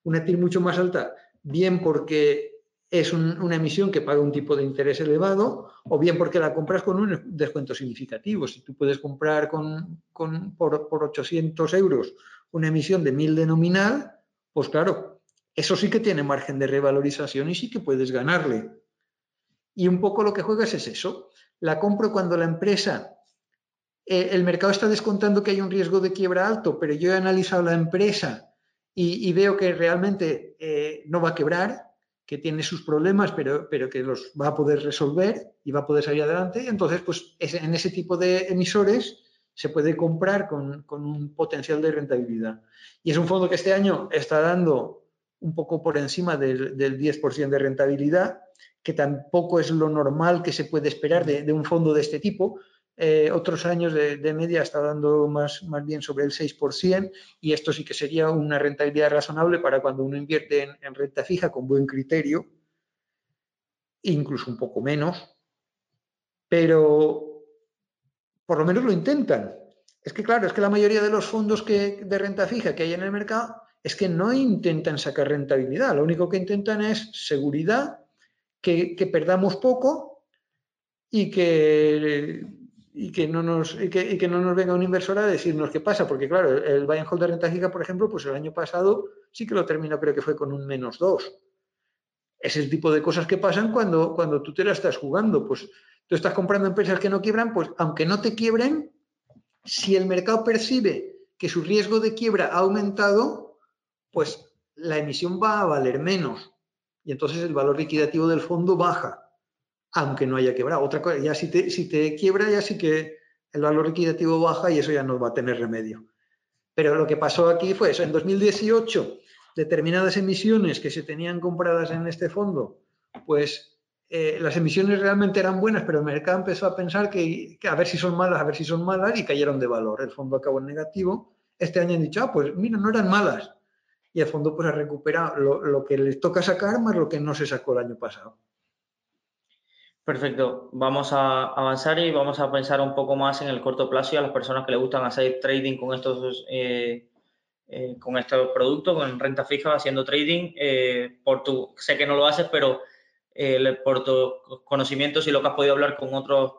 Una TIR mucho más alta, bien porque es una emisión que paga un tipo de interés elevado o bien porque la compras con un descuento significativo. Si tú puedes comprar con, por, por 800 euros una emisión de 1000 de nominal, pues claro, eso sí que tiene margen de revalorización y sí que puedes ganarle. Y un poco lo que juegas es eso. La compro cuando la empresa, eh, el mercado está descontando que hay un riesgo de quiebra alto, pero yo he analizado la empresa y, veo que realmente eh, no va a quebrar, que tiene sus problemas, pero, pero que los va a poder resolver y va a poder salir adelante. Y entonces, pues en ese tipo de emisores se puede comprar con, con un potencial de rentabilidad. Y es un fondo que este año está dando un poco por encima del, 10% de rentabilidad, que tampoco es lo normal que se puede esperar de, un fondo de este tipo. Eh, otros años de, media está dando más, más bien sobre el 6% y esto sí que sería una rentabilidad razonable para cuando uno invierte en, renta fija con buen criterio, incluso un poco menos, pero por lo menos lo intentan. Es que claro, es que la mayoría de los fondos que, de renta fija que hay en el mercado es que no intentan sacar rentabilidad, lo único que intentan es seguridad, que, perdamos poco y que, y, que no nos, que, no nos venga un inversor a decirnos qué pasa, porque claro, el buy and hold de renta fija, por ejemplo, pues el año pasado sí que lo terminó, creo que fue con un menos 2. Es el tipo de cosas que pasan cuando, cuando tú te la estás jugando. Pues tú estás comprando empresas que no quiebran, pues aunque no te quiebren, si el mercado percibe que su riesgo de quiebra ha aumentado, pues la emisión va a valer menos y entonces el valor liquidativo del fondo baja, aunque no haya quebrado. Otra cosa, ya si te, si te quiebra, ya sí que el valor liquidativo baja y eso ya no va a tener remedio. Pero lo que pasó aquí fue eso. En 2018, determinadas emisiones que se tenían compradas en este fondo, pues eh, las emisiones realmente eran buenas, pero el mercado empezó a pensar que, que, a ver si son malas, a ver si son malas, y cayeron de valor. El fondo acabó en negativo. Este año han dicho, ah, pues mira, no eran malas y el fondo pues ha recuperado lo, que les toca sacar más lo que no se sacó el año pasado. Perfecto, vamos a avanzar y vamos a pensar un poco más en el corto plazo y a las personas que les gustan hacer trading con estos, eh, eh, con estos productos, con renta fija, haciendo trading. Eh, por tu, sé que no lo haces, pero por tus conocimientos y lo que has podido hablar con otros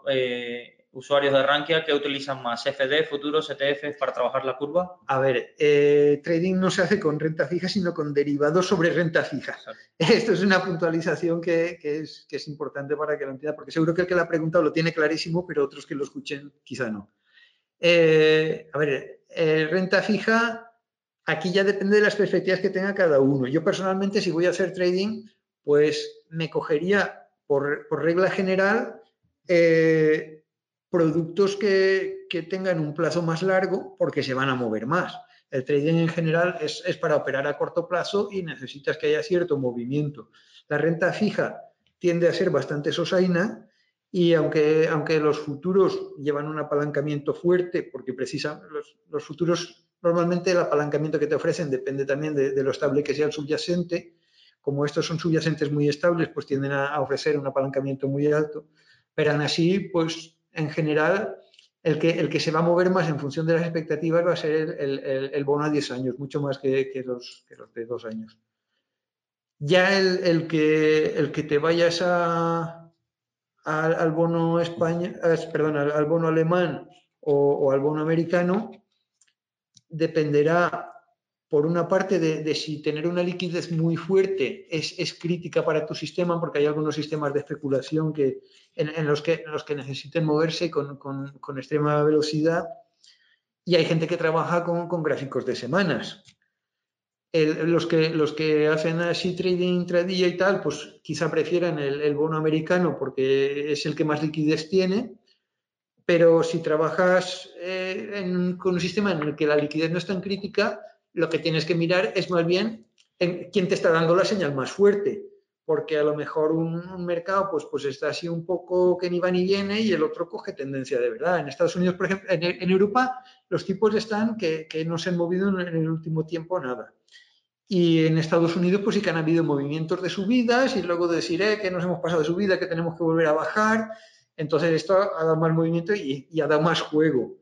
usuarios de Rankia que utilizan más FD, futuros, ETF para trabajar la curva? A ver, eh, trading no se hace con renta fija, sino con derivados sobre renta fija. (laughs) Esto es una puntualización que, es, es, importante para que lo entienda, porque seguro que el que la ha preguntado lo tiene clarísimo, pero otros que lo escuchen quizá no. Eh, a ver, eh, renta fija, aquí ya depende de las perspectivas que tenga cada uno. Yo personalmente, si voy a hacer trading, pues me cogería por, por regla general productos que, tengan un plazo más largo porque se van a mover más. El trading en general es, para operar a corto plazo y necesitas que haya cierto movimiento. La renta fija tiende a ser bastante sosaina y aunque, aunque los futuros llevan un apalancamiento fuerte, porque precisan los, futuros, normalmente el apalancamiento que te ofrecen depende también de, lo estable que sea el subyacente. Como estos son subyacentes muy estables, pues tienden a, a ofrecer un apalancamiento muy alto. Pero aún así, pues en general, el que, el que se va a mover más en función de las expectativas va a ser el, bono a 10 años, mucho más que, los, de dos años. Ya el, que, el que te vayas a, al, bono España, perdón, al, bono alemán o, al bono americano, dependerá por una parte de, si tener una liquidez muy fuerte es, crítica para tu sistema, porque hay algunos sistemas de especulación que, en, los, que, los que necesiten moverse con, extrema velocidad y hay gente que trabaja con, gráficos de semanas. los, que, los que hacen así trading intradía y tal, pues quizá prefieran el, bono americano porque es el que más liquidez tiene, Pero si trabajas eh, con un sistema en el que la liquidez no es tan crítica, lo que tienes que mirar es más bien en quién te está dando la señal más fuerte porque a lo mejor un, mercado pues, pues está así un poco que ni va ni viene y el otro coge tendencia de verdad. En Estados Unidos, por ejemplo, en, Europa los tipos están que, no se han movido en, el último tiempo nada. Y en Estados Unidos pues sí que han habido movimientos de subidas y luego decir eh, que nos hemos pasado de subida, que tenemos que volver a bajar. Entonces esto ha dado más movimiento y, y ha dado más juego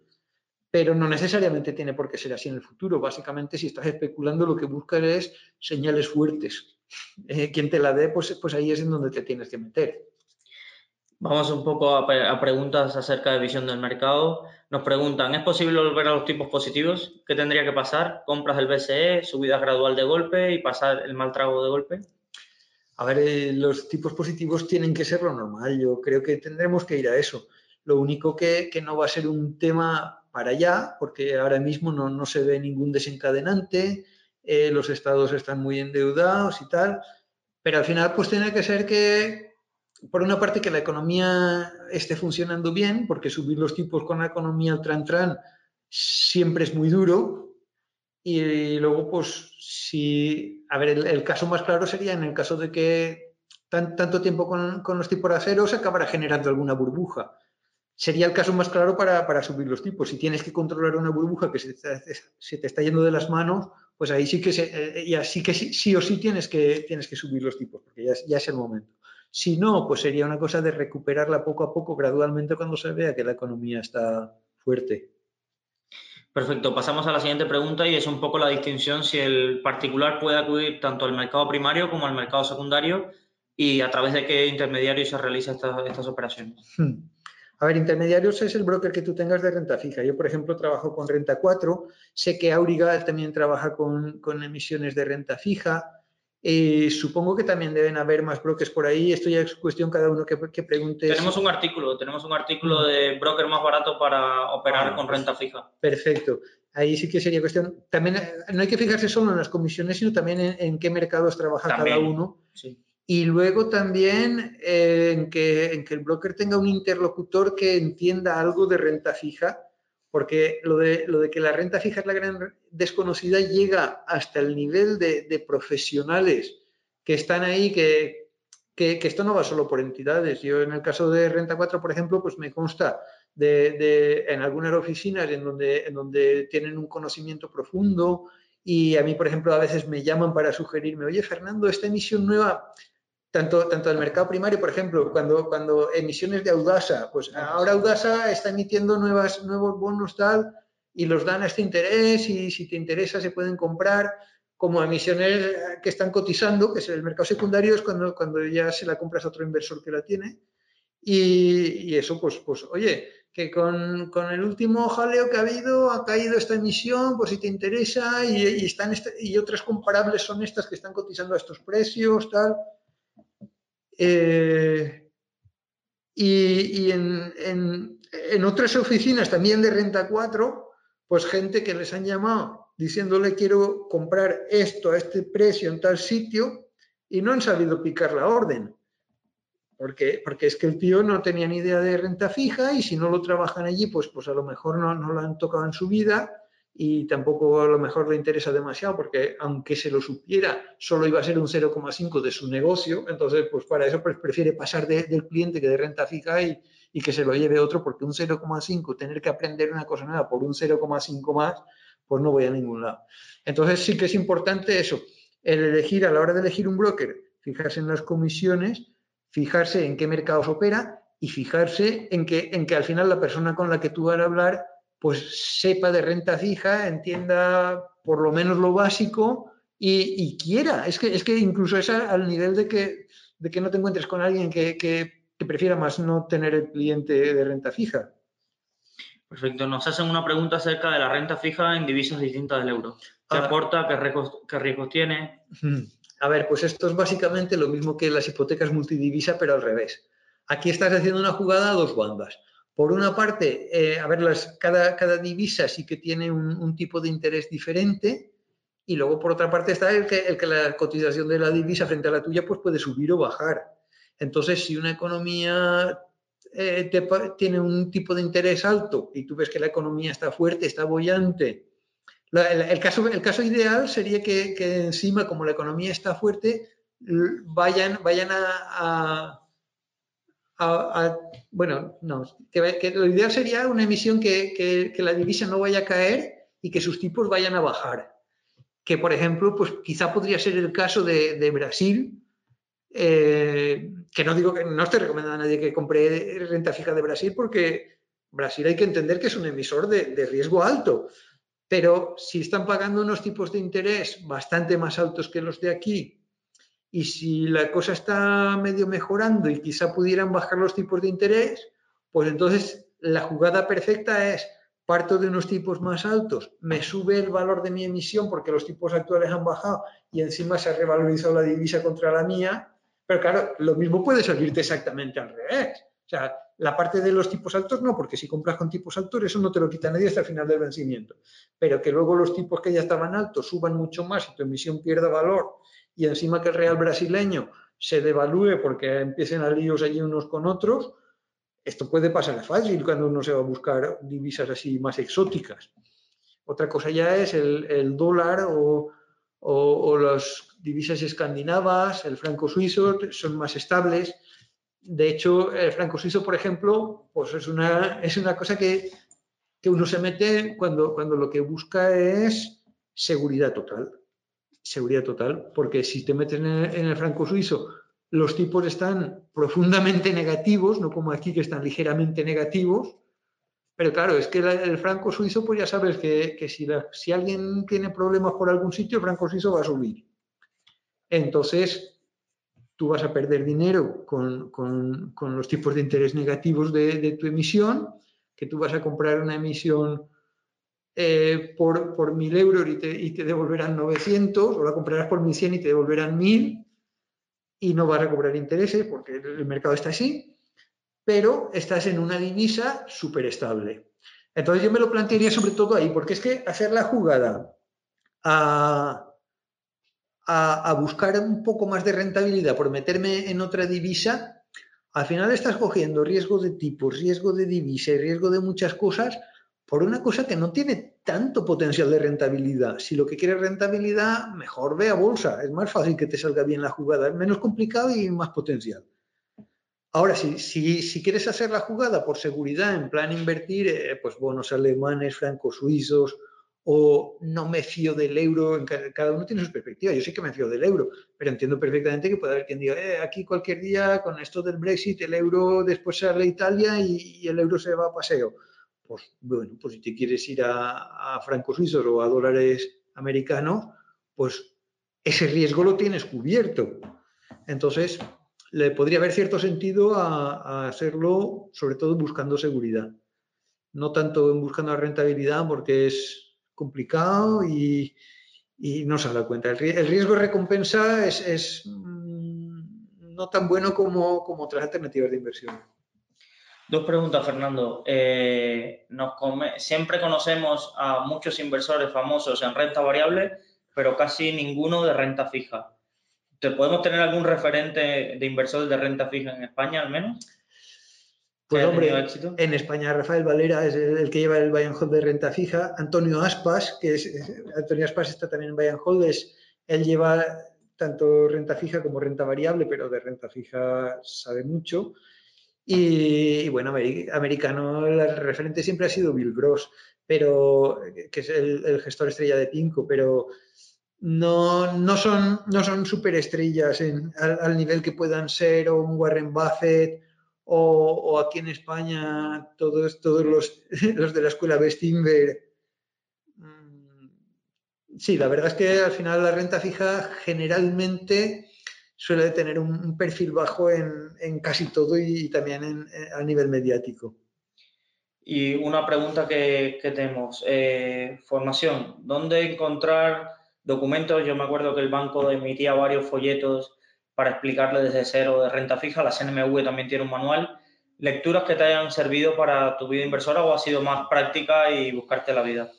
pero no necesariamente tiene por qué ser así en el futuro. Básicamente, si estás especulando, lo que buscas es señales fuertes. Eh, quien te la dé, pues, pues ahí es en donde te tienes que meter. Vamos un poco a, preguntas acerca de visión del mercado. Nos preguntan, ¿es posible volver a los tipos positivos? ¿Qué tendría que pasar? ¿Compras del BCE, subida gradual de golpe y pasar el mal trago de golpe? A ver, eh, los tipos positivos tienen que ser lo normal. Yo creo que tendremos que ir a eso. Lo único que, que no va a ser un tema para allá, porque ahora mismo no, no se ve ningún desencadenante, eh, los estados están muy endeudados y tal, pero al final pues tiene que ser que, por una parte, que la economía esté funcionando bien, porque subir los tipos con la economía al tran-tran siempre es muy duro, y luego pues si, a ver, el, caso más claro sería en el caso de que tanto tiempo con, con los tipos de acero se acabara generando alguna burbuja sería el caso más claro para, subir los tipos. Si tienes que controlar una burbuja que se te, está yendo de las manos, pues ahí sí que, se, eh, sí, que sí, o sí tienes que, tienes que subir los tipos, porque ya, es el momento. Si no, pues sería una cosa de recuperarla poco a poco, gradualmente, cuando se vea que la economía está fuerte. Perfecto, pasamos a la siguiente pregunta y es un poco la distinción si el particular puede acudir tanto al mercado primario como al mercado secundario y a través de qué intermediario se realizan estas, estas operaciones. Hmm. A ver, intermediarios es el broker que tú tengas de renta fija. Yo, por ejemplo, trabajo con Renta 4, sé que Auriga también trabaja con, emisiones de renta fija. Eh, supongo que también deben haber más brokers por ahí. Esto ya es cuestión cada uno que, pregunte. Tenemos un artículo, tenemos un artículo de broker más barato para operar ah, con renta fija. Perfecto. Ahí sí que sería cuestión. También eh, no hay que fijarse solo en las comisiones, sino también en, qué mercados trabaja cada uno. Sí. Y luego también eh, en, que, en, que, el broker tenga un interlocutor que entienda algo de renta fija, porque lo de, lo de que la renta fija es la gran desconocida llega hasta el nivel de, de profesionales que están ahí, que, que, esto no va solo por entidades. Yo en el caso de Renta 4, por ejemplo, pues me consta de, de en algunas oficinas en donde, en donde tienen un conocimiento profundo y a mí, por ejemplo, a veces me llaman para sugerirme, oye, Fernando, esta emisión nueva tanto, tanto del mercado primario, por ejemplo, cuando, cuando emisiones de Audasa, pues ahora Audasa está emitiendo nuevas, nuevos bonos tal y los dan a este interés y si te interesa se pueden comprar como emisiones que están cotizando, que es el mercado secundario, es cuando, cuando ya se la compras a otro inversor que la tiene. Y, y eso, pues, pues, oye, que con, con, el último jaleo que ha habido ha caído esta emisión, pues si te interesa, y, y están este, y otras comparables son estas que están cotizando a estos precios, tal. Eh, y, en, otras oficinas también de Renta 4, pues gente que les han llamado diciéndole quiero comprar esto a este precio en tal sitio y no han sabido picar la orden. Porque, porque es que el tío no tenía ni idea de renta fija y si no lo trabajan allí, pues, pues a lo mejor no, no lo han tocado en su vida y tampoco a lo mejor le interesa demasiado porque aunque se lo supiera, solo iba a ser un 0,5 de su negocio, entonces pues para eso pues, prefiere pasar del cliente que de renta fija y, y que se lo lleve otro porque un 0,5, tener que aprender una cosa nueva por un 0,5 más, pues no voy a ningún lado. Entonces sí que es importante eso, el elegir a la hora de elegir un broker, fijarse en las comisiones, fijarse en qué mercados opera y fijarse en que, en que al final la persona con la que tú vas a hablar pues sepa de renta fija, entienda por lo menos lo básico y, quiera. Es que, es que incluso es al nivel de que, de que no te encuentres con alguien que, prefiera más no tener el cliente de renta fija. Perfecto. Nos hacen una pregunta acerca de la renta fija en divisas distintas del euro. ¿Qué ah. aporta? ¿Qué riesgos, ¿Qué riesgos tiene? A ver, pues esto es básicamente lo mismo que las hipotecas multidivisa, pero al revés. Aquí estás haciendo una jugada a dos bandas. Por una parte, eh, a ver, cada, divisa sí que tiene un, tipo de interés diferente y luego por otra parte está el que, la cotización de la divisa frente a la tuya pues puede subir o bajar. Entonces, si una economía eh, tiene un tipo de interés alto y tú ves que la economía está fuerte, está bollante, el, caso, el caso ideal sería que, encima, como la economía está fuerte, vayan, vayan a, bueno, no, que, lo ideal sería una emisión que, la divisa no vaya a caer y que sus tipos vayan a bajar. Que, por ejemplo, pues quizá podría ser el caso de, Brasil, eh, que no digo que no estoy recomendando a nadie que compre renta fija de Brasil, porque Brasil hay que entender que es un emisor de riesgo alto. Pero si están pagando unos tipos de interés bastante más altos que los de aquí y si la cosa está medio mejorando y quizá pudieran bajar los tipos de interés, pues entonces la jugada perfecta es parto de unos tipos más altos, me sube el valor de mi emisión porque los tipos actuales han bajado y encima se ha revalorizado la divisa contra la mía, pero claro, lo mismo puede salirte exactamente al revés. O sea, la parte de los tipos altos no, porque si compras con tipos altos eso no te lo quita nadie hasta el final del vencimiento. Pero que luego los tipos que ya estaban altos suban mucho más y tu emisión pierda valor y encima que el real brasileño se devalúe porque empiecen a líos allí unos con otros, esto puede pasar fácil cuando uno se va a buscar divisas así más exóticas. Otra cosa ya es el, dólar o, o las divisas escandinavas, el franco suizo, son más estables de hecho, el franco suizo, por ejemplo, pues es una, es una cosa que, uno se mete cuando, cuando lo que busca es seguridad total. Seguridad total, porque si te metes en el, franco suizo, los tipos están profundamente negativos, no como aquí que están ligeramente negativos, pero claro, es que el franco suizo, pues ya sabes que, si, alguien tiene problemas por algún sitio, el franco suizo va a subir. Entonces, tú vas a perder dinero con, los tipos de interés negativos de, tu emisión, que tú vas a comprar una emisión eh, por, por 1.000 euros y te, y te, devolverán 900, o la comprarás por 1.100 y te devolverán 1.000, y no vas a cobrar intereses porque el mercado está así, pero estás en una divisa súper estable. Entonces yo me lo plantearía sobre todo ahí, porque es que hacer la jugada a a, buscar un poco más de rentabilidad por meterme en otra divisa, al final estás cogiendo riesgo de tipos, riesgo de divisa riesgo de muchas cosas por una cosa que no tiene tanto potencial de rentabilidad. Si lo que quieres rentabilidad, mejor ve a bolsa. Es más fácil que te salga bien la jugada. Es menos complicado y más potencial. Ahora, si, si, quieres hacer la jugada por seguridad, en plan invertir, eh, pues bonos alemanes, francos suizos o no me fío del euro, cada uno tiene su perspectiva, yo sí que me fío del euro, pero entiendo perfectamente que puede haber quien diga, eh, aquí cualquier día con esto del Brexit el euro después sale Italia y, el euro se va a paseo. Pues bueno, pues si te quieres ir a, francos suizos o a dólares americanos, pues ese riesgo lo tienes cubierto. Entonces, le podría haber cierto sentido a, a hacerlo, sobre todo buscando seguridad. No tanto buscando la rentabilidad, porque es, complicado y, no se da cuenta. El, riesgo-recompensa es, mm, no tan bueno como, otras alternativas de inversión. Dos preguntas, Fernando. Eh, nos siempre conocemos a muchos inversores famosos en renta variable, pero casi ninguno de renta fija. ¿Te podemos tener algún referente de inversores de renta fija en España al menos? Pues hombre, en España Rafael Valera es el, que lleva el buy and hold de renta fija. Antonio Aspas, que es, Antonio Aspas está también en buy and hold, él lleva tanto renta fija como renta variable, pero de renta fija sabe mucho. Y, bueno, americano, el referente siempre ha sido Bill Gross, pero, que es el, gestor estrella de Pinco, pero no, no son, no son superestrellas al, nivel que puedan ser un Warren Buffett o, aquí en España todos, todos los, (laughs) los de la escuela Bestinver. Mm, sí, la verdad es que al final la renta fija generalmente suele tener un, perfil bajo en, casi todo y, también a nivel mediático. Y una pregunta que, tenemos, eh, formación, ¿dónde encontrar documentos? Yo me acuerdo que el banco emitía varios folletos para explicarle desde cero de renta fija. La CNMV también tiene un manual. ¿Lecturas que te hayan servido para tu vida inversora o ha sido más práctica y buscarte la vida?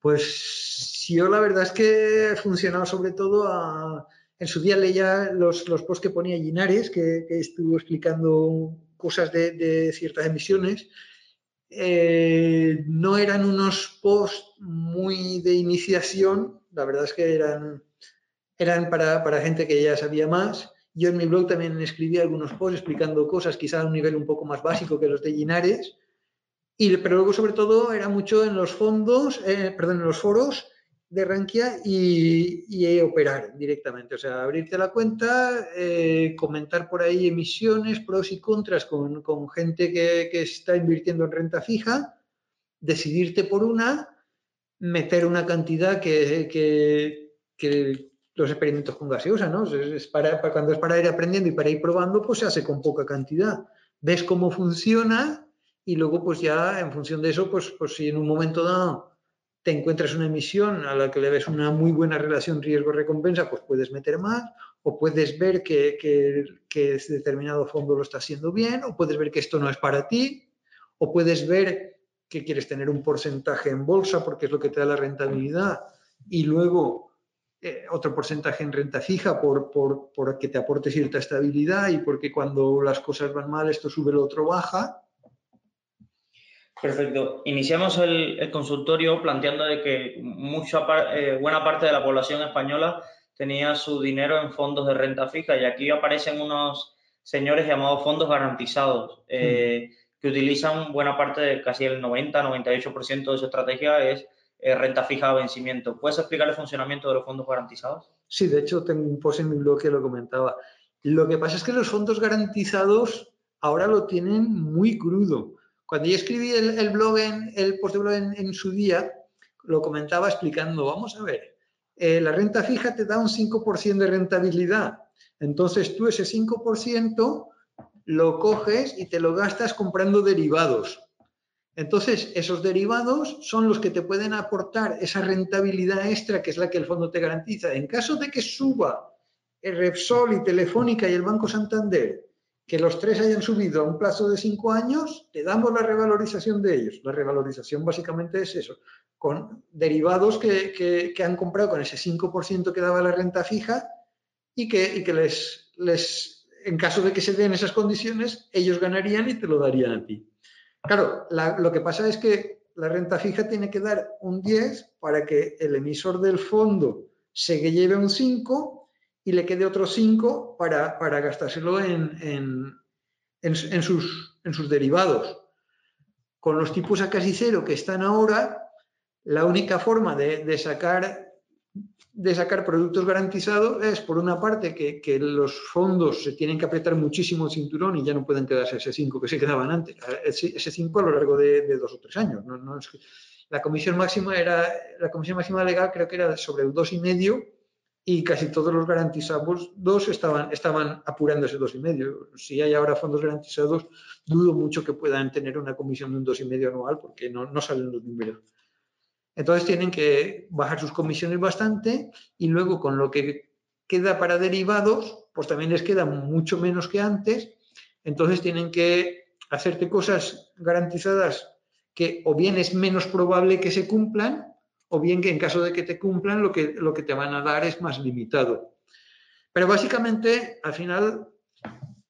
Pues yo la verdad es que he funcionado sobre todo En su día leía los, posts que ponía Ginares, que, estuvo explicando cosas de, ciertas emisiones, eh, no eran unos posts muy de iniciación, la verdad es que eran, para gente que ya sabía más. Yo en mi blog también escribí algunos posts explicando cosas quizá a un nivel un poco más básico que los de Linares, y, pero luego sobre todo era mucho en los fondos, eh, perdón, en los foros de Rankia y, operar directamente. O sea, abrirte la cuenta, eh, comentar por ahí emisiones, pros y contras con, gente que, está invirtiendo en renta fija, decidirte por una, meter una cantidad que, los experimentos con gaseosa, ¿no? Es para, cuando es para ir aprendiendo y para ir probando, pues se hace con poca cantidad. Ves cómo funciona y luego pues ya en función de eso, pues, pues si en un momento dado te encuentras una emisión a la que le ves una muy buena relación riesgo-recompensa, pues puedes meter más, o puedes ver que, que, ese determinado fondo lo está haciendo bien, o puedes ver que esto no es para ti, o puedes ver que quieres tener un porcentaje en bolsa porque es lo que te da la rentabilidad, y luego eh, otro porcentaje en renta fija por, por, por que te aporte cierta estabilidad y porque cuando las cosas van mal esto sube, lo otro baja. Perfecto. Iniciamos el, consultorio planteando de que mucha eh, buena parte de la población española tenía su dinero en fondos de renta fija y aquí aparecen unos señores llamados fondos garantizados eh, mm. que utilizan buena parte de casi el 90-98% de su estrategia es eh, renta fija a vencimiento. ¿Puedes explicar el funcionamiento de los fondos garantizados? Sí, de hecho tengo un post en mi blog que lo comentaba. Lo que pasa es que los fondos garantizados ahora lo tienen muy crudo cuando yo escribí el, blog, en, el post de blog en, su día, lo comentaba explicando, vamos a ver, eh, la renta fija te da un 5% de rentabilidad. Entonces tú ese 5% lo coges y te lo gastas comprando derivados. Entonces, esos derivados son los que te pueden aportar esa rentabilidad extra que es la que el fondo te garantiza. En caso de que suba el Repsol y Telefónica y el Banco Santander que los tres hayan subido a un plazo de cinco años, te damos la revalorización de ellos. La revalorización básicamente es eso, con derivados que, han comprado con ese 5% que daba la renta fija y que, que les, les, en caso de que se den esas condiciones, ellos ganarían y te lo darían a ti. Claro, lo que pasa es que la renta fija tiene que dar un 10 para que el emisor del fondo se lleve un 5 y le quede otros 5 para, para, gastárselo en, en, en, sus, en sus derivados. Con los tipos a casi cero que están ahora, la única forma de, de sacar de sacar productos garantizados es, por una parte, que, que, los fondos se tienen que apretar muchísimo el cinturón y ya no pueden quedarse ese 5 que se quedaban antes, ese 5 a lo largo de, de, dos o tres años. ¿no? No es que, la comisión máxima era, la comisión máxima legal creo que era sobre el 2,5 y casi todos los garantizados dos estaban, estaban apurando ese dos y medio. Si hay ahora fondos garantizados, dudo mucho que puedan tener una comisión de un dos y medio anual porque no, no salen los números. Entonces tienen que bajar sus comisiones bastante y luego con lo que queda para derivados, pues también les queda mucho menos que antes. Entonces tienen que hacerte cosas garantizadas que o bien es menos probable que se cumplan o bien que en caso de que te cumplan lo que, lo que te van a dar es más limitado. Pero básicamente, al final,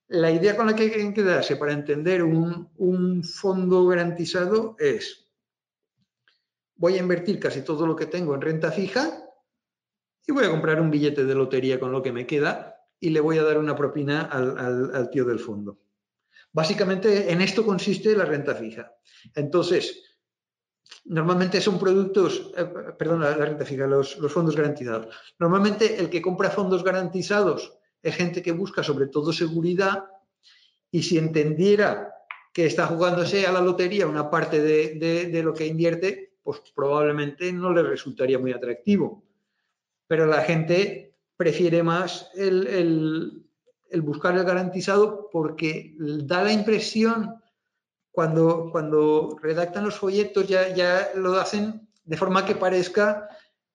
la idea con la que hay que quedarse para entender un, fondo garantizado es, voy a invertir casi todo lo que tengo en renta fija y voy a comprar un billete de lotería con lo que me queda y le voy a dar una propina al, al tío del fondo. Básicamente en esto consiste la renta fija. Entonces, Normalmente son productos, eh, perdón, la, renta fija, los, fondos garantizados. Normalmente el que compra fondos garantizados es gente que busca sobre todo seguridad y si entendiera que está jugándose a la lotería una parte de, lo que invierte, pues probablemente no le resultaría muy atractivo. Pero la gente prefiere más el buscar el garantizado porque da la impresión cuando, cuando redactan los folletos ya, ya lo hacen de forma que parezca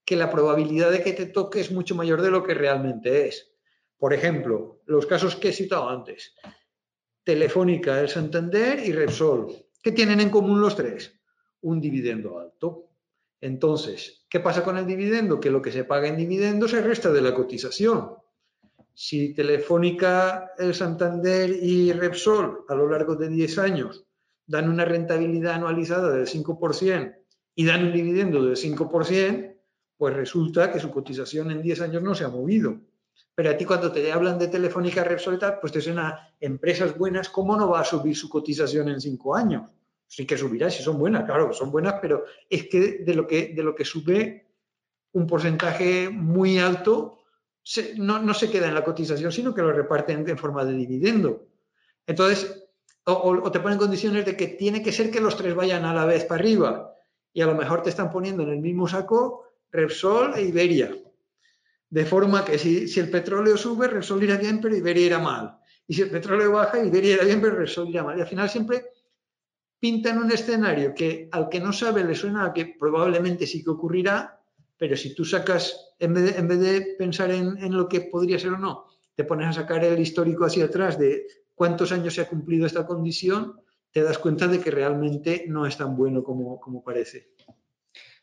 que la probabilidad de que te toque es mucho mayor de lo que realmente es. Por ejemplo, los casos que he citado antes. Telefónica, El Santander y Repsol. ¿Qué tienen en común los tres? Un dividendo alto. Entonces, ¿qué pasa con el dividendo? Que lo que se paga en dividendo se resta de la cotización. si Telefónica, el Santander y Repsol a lo largo de 10 años dan una rentabilidad anualizada del 5% y dan un dividendo del 5%, pues resulta que su cotización en 10 años no se ha movido. Pero a ti cuando te hablan de Telefónica, Repsol pues te suena empresas buenas, ¿cómo no va a subir su cotización en 5 años? Sí que subirá si son buenas, claro, son buenas, pero es que de lo que, de lo que sube un porcentaje muy alto no, se queda en la cotización, sino que lo reparten en forma de dividendo. Entonces, o, te ponen condiciones de que tiene que ser que los tres vayan a la vez para arriba y a lo mejor te están poniendo en el mismo saco Repsol e Iberia. De forma que si, si el petróleo sube, Repsol irá bien, pero Iberia irá mal. Y si el petróleo baja, Iberia irá bien, pero Repsol irá mal. Y al final siempre pintan un escenario que al que no sabe le suena a que probablemente sí que ocurrirá, pero si tú sacas, en vez de, en vez de pensar en, en, lo que podría ser o no, te pones a sacar el histórico hacia atrás de cuántos años se ha cumplido esta condición, te das cuenta de que realmente no es tan bueno como, como parece.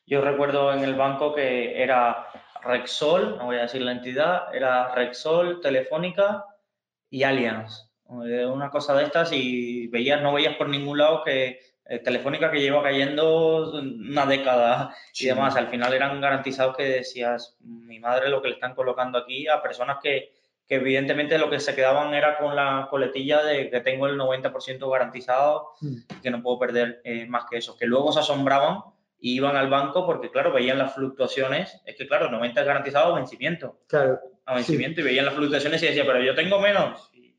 Yo recuerdo en el banco que era Rexol, no voy a decir la entidad, era Rexol, Telefónica y Allianz. Una cosa de estas y veías, no veías por ningún lado que eh, Telefónica que lleva cayendo una década y demás. Al final eran garantizados que decías, mi madre lo que le están colocando aquí a personas que, que evidentemente lo que se quedaban era con la coletilla de que tengo el 90% garantizado mm. y que no puedo perder eh, más que eso. Que luego se asombraban y iban al banco porque, claro, veían las fluctuaciones. Es que, claro, 90 es garantizado a vencimiento. Claro. A vencimiento y veían las fluctuaciones y decían, pero yo tengo menos. Y,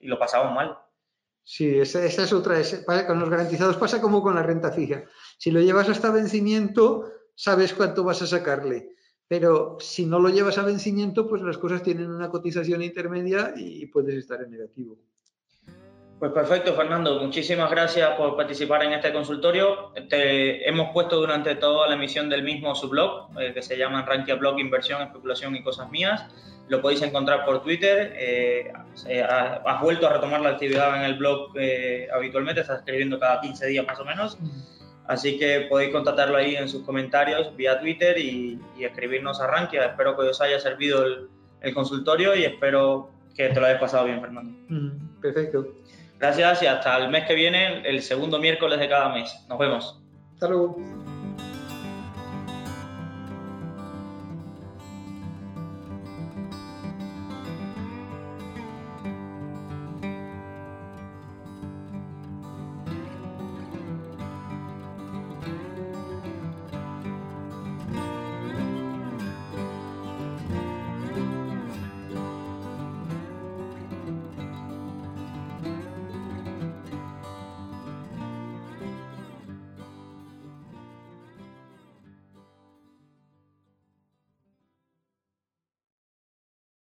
y lo pasaban mal. Sí, esa, es otra. con los garantizados pasa como con la renta fija. Si lo llevas hasta vencimiento, sabes cuánto vas a sacarle. Pero si no lo llevas a vencimiento, pues las cosas tienen una cotización intermedia y puedes estar en negativo. Pues perfecto, Fernando. Muchísimas gracias por participar en este consultorio. Te hemos puesto durante toda la emisión del mismo su blog, eh, que se llama Rankia Blog Inversión, Especulación y Cosas Mías. Lo podéis encontrar por Twitter. Eh, has vuelto a retomar la actividad en el blog eh, habitualmente, estás escribiendo cada 15 días más o menos. Así que podéis contactarlo ahí en sus comentarios vía Twitter y, escribirnos a Rankia. Espero que os haya servido el, consultorio y espero que te lo hayas pasado bien, Fernando. perfecto. Gracias y hasta el mes que viene, el segundo miércoles de cada mes. Nos vemos. Hasta luego.